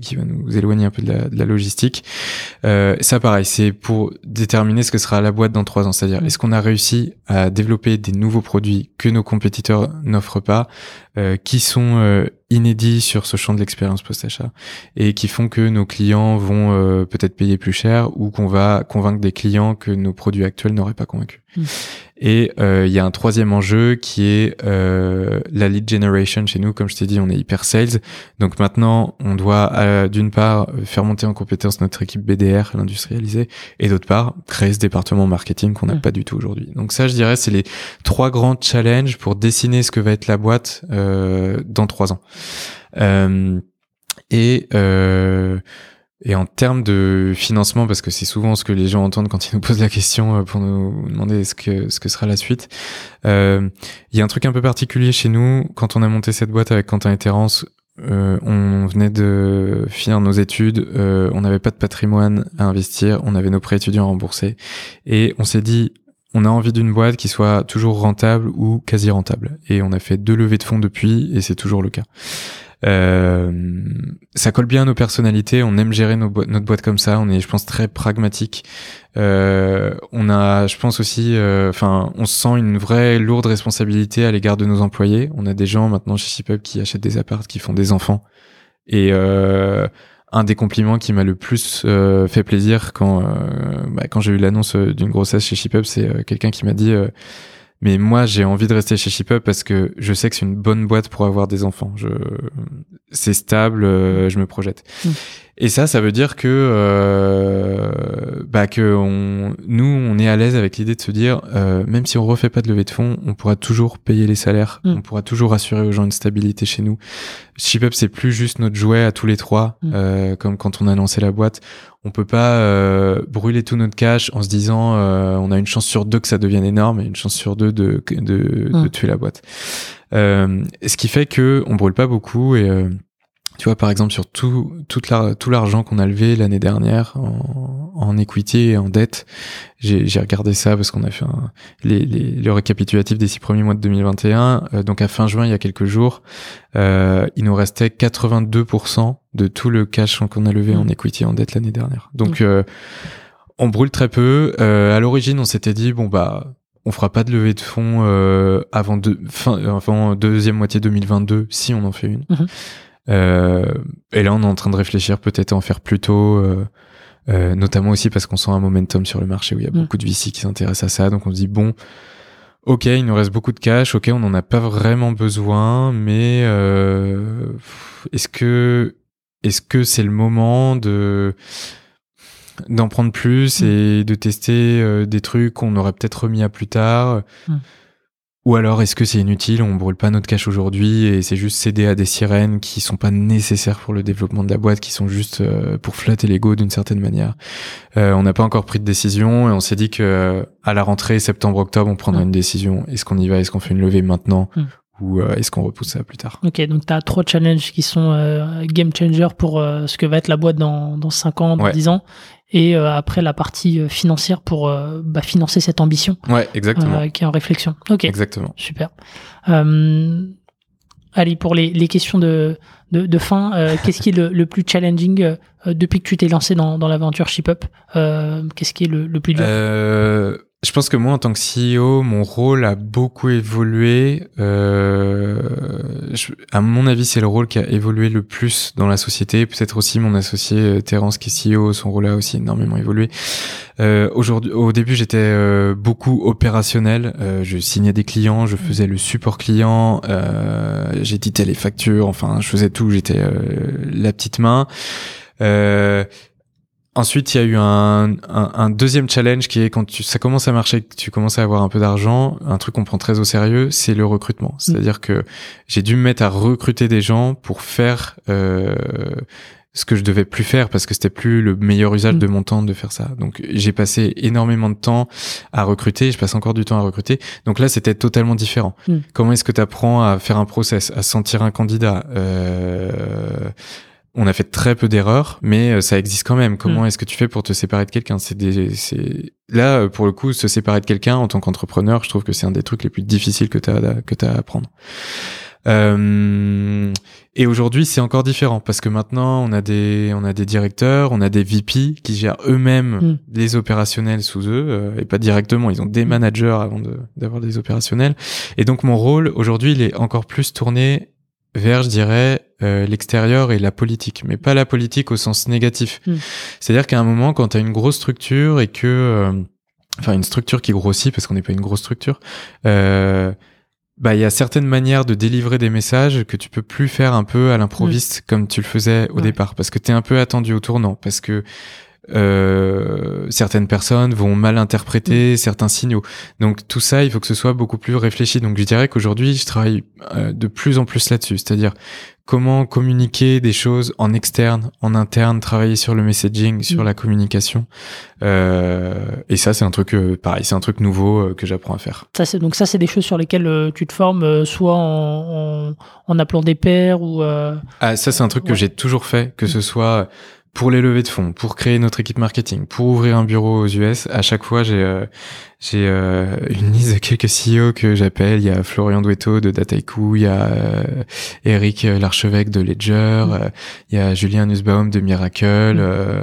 qui va nous éloigner un peu de la, de la logistique. Euh, ça pareil, c'est pour déterminer ce que sera la boîte dans trois ans. C'est-à-dire est-ce qu'on a réussi à développer des nouveaux produits que nos compétiteurs n'offrent pas, euh, qui sont euh, inédits sur ce champ de l'expérience post-achat et qui font que nos clients vont euh, peut-être payer plus cher ou qu'on va convaincre des clients que nos produits actuels n'auraient pas convaincu? Mmh. Et euh, il y a un troisième enjeu qui est euh, la lead generation chez nous. Comme je t'ai dit, on est hyper sales. Donc maintenant, on doit euh, d'une part faire monter en compétence notre équipe BDR, l'industrialiser, et d'autre part créer ce département marketing qu'on n'a pas du tout aujourd'hui. Donc ça, je dirais, c'est les trois grands challenges pour dessiner ce que va être la boîte dans trois ans. et et en termes de financement, parce que c'est souvent ce que les gens entendent quand ils nous posent la question euh, pour nous demander ce que ce que sera la suite, euh, il y a un truc un peu particulier chez nous. Quand on a monté cette boîte avec Quentin et Terence, euh, on venait de finir nos études, euh, on n'avait pas de patrimoine à investir, on avait nos prêts étudiants remboursés, et on s'est dit, on a envie d'une boîte qui soit toujours rentable ou quasi rentable. Et on a fait deux levées de fonds depuis, et c'est toujours le cas. Euh, ça colle bien à nos personnalités. On aime gérer notre boîte comme ça. On est, je pense, très pragmatique. Euh, on a, je pense aussi, euh, enfin, on sent une vraie lourde responsabilité à l'égard de nos employés. On a des gens maintenant chez ShipUp qui achètent des apparts, qui font des enfants. Et euh, un des compliments qui m'a le plus fait plaisir quand bah, quand j'ai eu l'annonce d'une grossesse chez ShipUp, c'est quelqu'un qui m'a dit mais moi, j'ai envie de rester chez ShipUp parce que je sais que c'est une bonne boîte pour avoir des enfants. C'est stable, euh, je me projette. Mm. Et ça, ça veut dire que, euh, bah, que on, nous, on est à l'aise avec l'idée de se dire, euh, même si on refait pas de levée de fonds, on pourra toujours payer les salaires, mm. on pourra toujours assurer aux gens une stabilité chez nous. ShipUp, c'est plus juste notre jouet à tous les trois, mm. euh, comme quand on a lancé la boîte. On peut pas euh, brûler tout notre cash en se disant, euh, on a une chance sur deux que ça devienne énorme et une chance sur deux de, de, de mm. tuer la boîte. Euh, ce qui fait que on brûle pas beaucoup et tu vois, par exemple, sur tout, toute la, tout l'argent qu'on a levé l'année dernière en, en equity et en dette, j'ai, regardé ça parce qu'on a fait un, les, les, le récapitulatif des six premiers mois de 2021. Euh, donc à fin juin, il y a quelques jours, euh, il nous restait 82% de tout le cash qu'on a levé en mmh. equity et en dette l'année dernière. Donc mmh. euh, on brûle très peu. Euh, à l'origine, on s'était dit bon bah on fera pas de levée de fonds euh, avant de, fin, avant deuxième moitié 2022 si on en fait une. Mmh. Euh, et là, on est en train de réfléchir peut-être à en faire plus tôt, euh, euh, notamment aussi parce qu'on sent un momentum sur le marché où il y a mm. beaucoup de VC qui s'intéressent à ça. Donc on se dit, bon, ok, il nous reste beaucoup de cash, ok, on n'en a pas vraiment besoin, mais est-ce que est-ce que c'est le moment de d'en prendre plus Mm. et de tester euh, des trucs qu'on aurait peut-être remis à plus tard? Mm. Ou alors est-ce que c'est inutile, on brûle pas notre cash aujourd'hui et c'est juste céder à des sirènes qui sont pas nécessaires pour le développement de la boîte, qui sont juste euh, pour flatter l'ego d'une certaine manière. Euh, on n'a pas encore pris de décision et on s'est dit que euh, à la rentrée septembre-octobre on prendra Mm. une décision. Est-ce qu'on y va, est-ce qu'on fait une levée maintenant? Mm. ou euh, est-ce qu'on repousse ça plus tard? Ok, donc tu as trois challenges qui sont euh, game changer pour euh, ce que va être la boîte dans, dans 5 ans, dans Ouais. 10 ans. Et euh, après, la partie euh, financière pour euh, bah, financer cette ambition Ouais, exactement, euh, qui est en réflexion. Ok, exactement. super. Euh, allez, pour les, les questions de, de, de fin, euh, [laughs] qu'est-ce qui est le, le plus challenging euh, depuis que tu t'es lancé dans, dans l'aventure Ship Up euh, Qu'est-ce qui est le, le plus dur? Euh, je pense que moi, en tant que CEO, mon rôle a beaucoup évolué. Euh, je- à mon avis, c'est le rôle qui a évolué le plus dans la société. Peut-être aussi mon associé euh, Terence, qui est CEO, son rôle a aussi énormément évolué. Euh, aujourd'hui, au début, j'étais euh, beaucoup opérationnel. Euh, je signais des clients, je faisais le support client, euh, j'éditais les factures. Enfin, je faisais tout. J'étais la petite main. Euh, Ensuite, il y a eu un, un, un deuxième challenge qui est quand tu, ça commence à marcher, que tu commences à avoir un peu d'argent, un truc qu'on prend très au sérieux, c'est le recrutement. C'est-à-dire que j'ai dû me mettre à recruter des gens pour faire euh, ce que je devais plus faire parce que c'était plus le meilleur usage Mm. de mon temps de faire ça. Donc j'ai passé énormément de temps à recruter, je passe encore du temps à recruter. Donc là, c'était totalement différent. Mm. Comment est-ce que tu apprends à faire un process, à sentir un candidat euh, on a fait très peu d'erreurs, mais euh, ça existe quand même. Comment est-ce que tu fais pour te séparer de quelqu'un? C'est là euh, pour le coup, se séparer de quelqu'un en tant qu'entrepreneur, je trouve que c'est un des trucs les plus difficiles que t'as que t'as à apprendre. Euh, et aujourd'hui, c'est encore différent parce que maintenant, on a des, on a des directeurs, on a des VP qui gèrent eux-mêmes Mm. les opérationnels sous eux euh, et pas directement. Ils ont des Mm. managers avant de- d'avoir des opérationnels. Et donc, mon rôle aujourd'hui, il est encore plus tourné vers, je dirais, euh, l'extérieur et la politique, mais pas la politique au sens négatif. Mm. C'est-à-dire qu'à un moment, quand tu as une grosse structure et que, euh, enfin, une structure qui grossit parce qu'on n'est pas une grosse structure, euh, bah, il y a certaines manières de délivrer des messages que tu peux plus faire un peu à l'improviste comme tu le faisais au Ouais. départ, parce que tu es un peu attendu au tournant, parce que euh, certaines personnes vont mal interpréter certains signaux. Donc tout ça, il faut que ce soit beaucoup plus réfléchi. Donc je dirais qu'aujourd'hui, je travaille euh, de plus en plus là-dessus, c'est-à-dire comment communiquer des choses en externe, en interne, travailler sur le messaging, sur Mm. la communication. Euh, et ça, c'est un truc, euh, pareil, c'est un truc nouveau euh, que j'apprends à faire. Ça, c'est, donc ça, c'est des choses sur lesquelles tu te formes, soit en, en, en appelant des pairs ou... euh, Ah, ça, c'est un truc que j'ai toujours fait, que Mm. ce soit pour les levées de fonds, pour créer notre équipe marketing, pour ouvrir un bureau aux US. À chaque fois, j'ai euh, j'ai euh, une liste de quelques CEO que j'appelle. Il y a Florian Duetto de Dataiku, il y a euh, Eric Larchevêque de Ledger, Mm. euh, il y a Julien Nussbaum de Miracle. Mm. euh,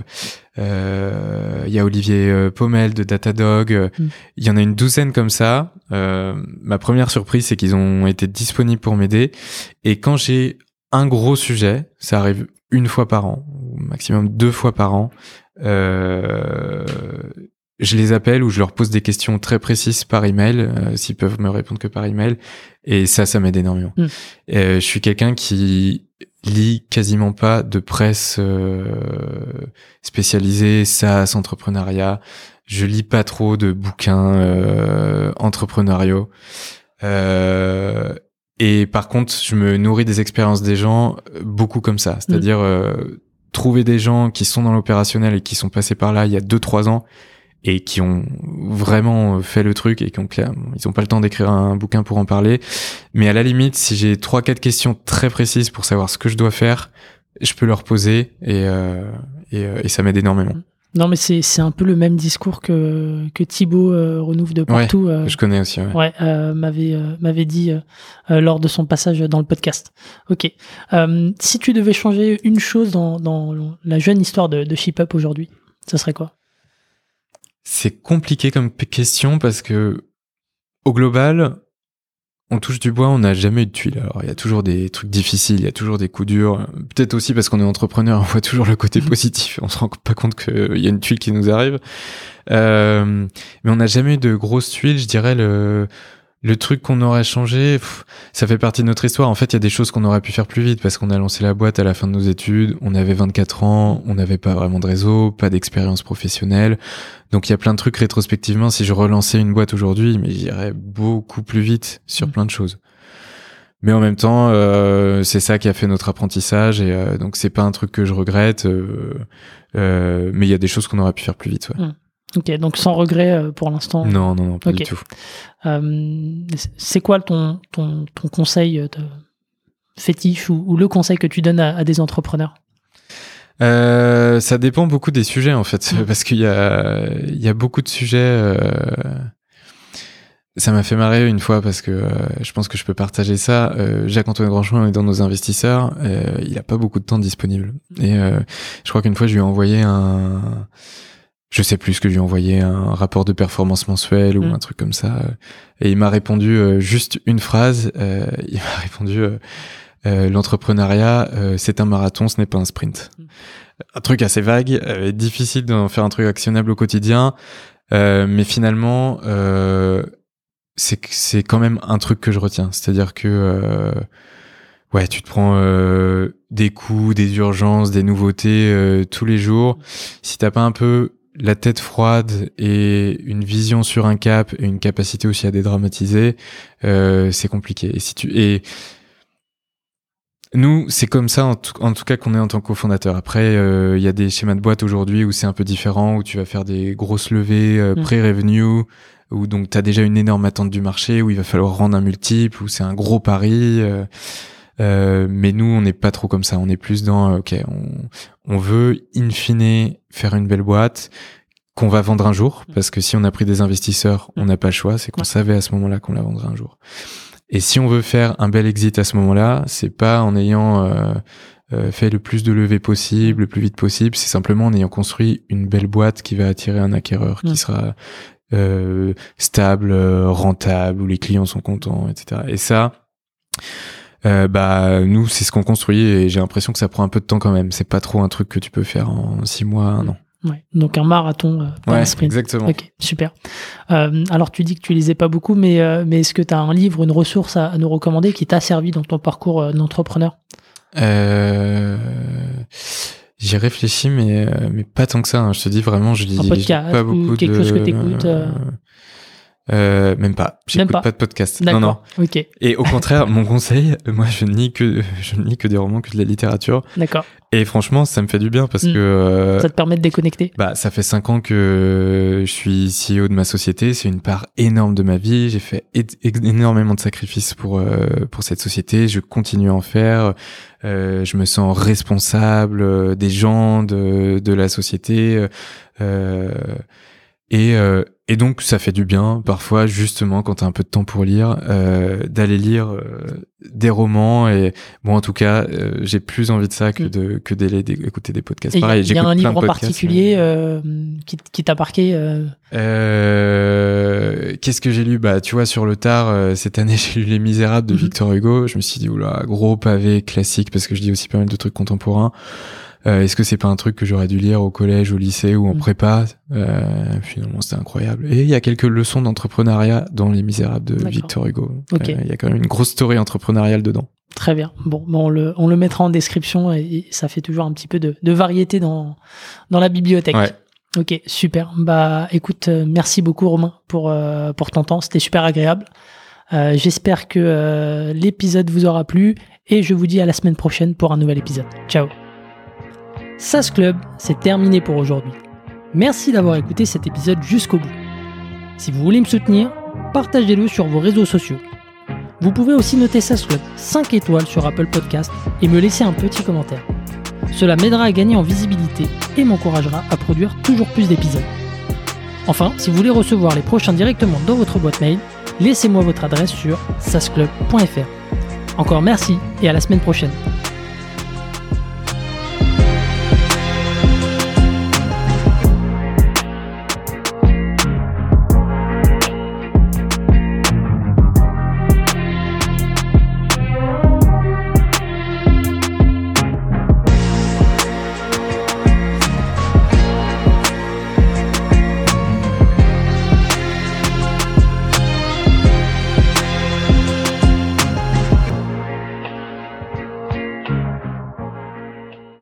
euh, il y a Olivier Pommel de Datadog. Mm. Il y en a une douzaine comme ça. Euh, ma première surprise, c'est qu'ils ont été disponibles pour m'aider. Et quand j'ai un gros sujet, ça arrive une fois par an, ou maximum deux fois par an, euh, je les appelle ou je leur pose des questions très précises par email, euh, s'ils peuvent me répondre que par email. Et ça, ça m'aide énormément. Mm. Euh, je suis quelqu'un qui lit quasiment pas de presse euh, spécialisée, SaaS, entrepreneuriat. Je lis pas trop de bouquins euh, entrepreneuriaux. Euh, et par contre, je me nourris des expériences des gens euh, beaucoup comme ça. C'est-à-dire euh, trouver des gens qui sont dans l'opérationnel et qui sont passés par là il y a deux trois ans et qui ont vraiment fait le truc et qui ont clair, ils ont pas le temps d'écrire un bouquin pour en parler. Mais à la limite, si j'ai trois quatre questions très précises pour savoir ce que je dois faire, je peux leur poser et euh, et, euh, et ça m'aide énormément. Non, mais c'est, c'est un peu le même discours que, que Thibaut euh, de partout. euh, Je connais aussi. Ouais. Ouais, euh, m'avait euh, m'avait dit lors de son passage dans le podcast. Ok. Si tu devais changer une chose dans, dans la jeune histoire de, de Ship Up aujourd'hui, ça serait quoi? C'est compliqué comme question parce que au global, on touche du bois, on n'a jamais eu de tuiles. Alors il y a toujours des trucs difficiles, il y a toujours des coups durs. Peut-être aussi parce qu'on est entrepreneur, [laughs] on voit toujours le côté positif. On se rend pas compte qu'il y a une tuile qui nous arrive. Euh, mais on n'a jamais eu de grosses tuiles. Je dirais le Le truc qu'on aurait changé, pff, ça fait partie de notre histoire. En fait, il y a des choses qu'on aurait pu faire plus vite parce qu'on a lancé la boîte à la fin de nos études. On avait 24 ans, on n'avait pas vraiment de réseau, pas d'expérience professionnelle. Donc il y a plein de trucs rétrospectivement. Si je relançais une boîte aujourd'hui, mais j'irais beaucoup plus vite sur Mm. plein de choses. Mais en même temps, euh, c'est ça qui a fait notre apprentissage et euh, donc c'est pas un truc que je regrette. euh, euh, mais il y a des choses qu'on aurait pu faire plus vite. Ouais. Ok, donc sans regret euh, pour l'instant. Non, non, non, pas du tout. Euh, c'est quoi ton, ton, ton conseil euh, de fétiche ou, ou le conseil que tu donnes à, à des entrepreneurs? Euh, ça dépend beaucoup des sujets en fait, [laughs] parce qu'il y a, il y a beaucoup de sujets. euh, Ça m'a fait marrer une fois parce que euh, je pense que je peux partager ça. Euh, Jacques-Antoine Grandchemin est dans nos investisseurs. euh, il a pas beaucoup de temps disponible. Et je crois qu'une fois, je lui ai envoyé un... Je sais plus ce que je lui ai envoyé, un rapport de performance mensuel ou Mm. un truc comme ça. euh, Et il m'a répondu euh, juste une phrase. euh, [laughs] il m'a répondu... euh, L'entrepreneuriat, c'est un marathon, ce n'est pas un sprint. Mm. Un truc assez vague, difficile d'en faire un truc actionnable au quotidien, mais finalement, c'est c'est quand même un truc que je retiens. C'est-à-dire que ouais, tu te prends des coups, des urgences, des nouveautés tous les jours. Si t'as pas un peu la tête froide et une vision sur un cap et une capacité aussi à dédramatiser, euh, c'est compliqué. Et si tu et nous, c'est comme ça en tout, en tout cas qu'on est en tant que cofondateur. Après, euh, il y a des schémas de boîte aujourd'hui où c'est un peu différent, où tu vas faire des grosses levées euh, Mm. pré-revenue, où donc tu as déjà une énorme attente du marché, où il va falloir rendre un multiple, où c'est un gros pari. Euh, mais nous, on n'est pas trop comme ça. On est plus dans, euh, ok, on, on veut in fine faire une belle boîte qu'on va vendre un jour, parce que si on a pris des investisseurs, on n'a pas le choix. C'est qu'on Ouais. savait à ce moment-là qu'on la vendrait un jour. Et si on veut faire un bel exit à ce moment-là, c'est pas en ayant euh, euh, fait le plus de levées possible, le plus vite possible, c'est simplement en ayant construit une belle boîte qui va attirer un acquéreur, qui Mm. sera euh, stable, rentable, où les clients sont contents, etc. Et ça, euh, bah nous, c'est ce qu'on construit et j'ai l'impression que ça prend un peu de temps quand même. C'est pas trop un truc que tu peux faire en six mois, un an. Ouais, donc un marathon, euh, pas un sprint. exactement. Ok, super. Euh, alors tu dis que tu lisais pas beaucoup, mais, euh, mais est-ce que tu as un livre, une ressource à, à nous recommander qui t'a servi dans ton parcours d'entrepreneur? Euh, J'y réfléchis, mais, mais pas tant que ça. hein. Je te dis vraiment, je lis Un podcast pas ou beaucoup quelque de... chose que t'écoutes, euh même pas. J'écoute pas. pas. de podcast. Non, non. Ok, Et au contraire, mon conseil, [laughs] moi, je ne lis que, je ne lis que des romans, que de la littérature. d'accord. Et franchement, ça me fait du bien parce Mm. que, euh, Ça te permet de déconnecter. bah, ça fait cinq ans que je suis CEO de ma société. C'est une part énorme de ma vie. J'ai fait énormément de sacrifices pour euh, pour cette société. Je continue à en faire. Euh, je me sens responsable des gens de de la société. Euh, et euh, et donc ça fait du bien parfois justement quand t'as un peu de temps pour lire euh, d'aller lire euh, des romans et bon en tout cas euh, j'ai plus envie de ça que Mm. de que d'aller écouter des podcasts. Et Il y a- Pareil, j'écoute un livre en particulier mais- euh, qui, qui t'a marqué euh, Euh, Qu'est-ce que j'ai lu? Bah, tu vois, sur le tard, euh, cette année, [laughs] j'ai lu Les Misérables de Mhm. Victor Hugo. Je me suis dit, oula, gros pavé classique, parce que je dis aussi pas mal de trucs contemporains. Euh, Est-ce que c'est pas un truc que j'aurais dû lire au collège, au lycée ou en Mhm. prépa? Euh, Finalement, c'était incroyable. Et il y a quelques leçons d'entrepreneuriat dans Les Misérables de. Victor Hugo. Euh, Il y a quand même une grosse story entrepreneuriale dedans. Très bien. Bon, bon, on, le, on le mettra en description et, et ça fait toujours un petit peu de, de variété dans, dans la bibliothèque. Ouais. Ok, super. Bah, écoute, merci beaucoup Romain pour, pour ton temps. C'était super agréable. Euh, J'espère que euh, l'épisode vous aura plu et je vous dis à la semaine prochaine pour un nouvel épisode. Ciao. SAS Club, c'est terminé pour aujourd'hui. Merci d'avoir écouté cet épisode jusqu'au bout. Si vous voulez me soutenir, partagez-le sur vos réseaux sociaux. Vous pouvez aussi noter SAS Club 5 étoiles sur Apple Podcast et me laisser un petit commentaire. Cela m'aidera à gagner en visibilité et m'encouragera à produire toujours plus d'épisodes. Enfin, si vous voulez recevoir les prochains directement dans votre boîte mail, laissez-moi votre adresse sur sasclub.fr. Encore merci et à la semaine prochaine.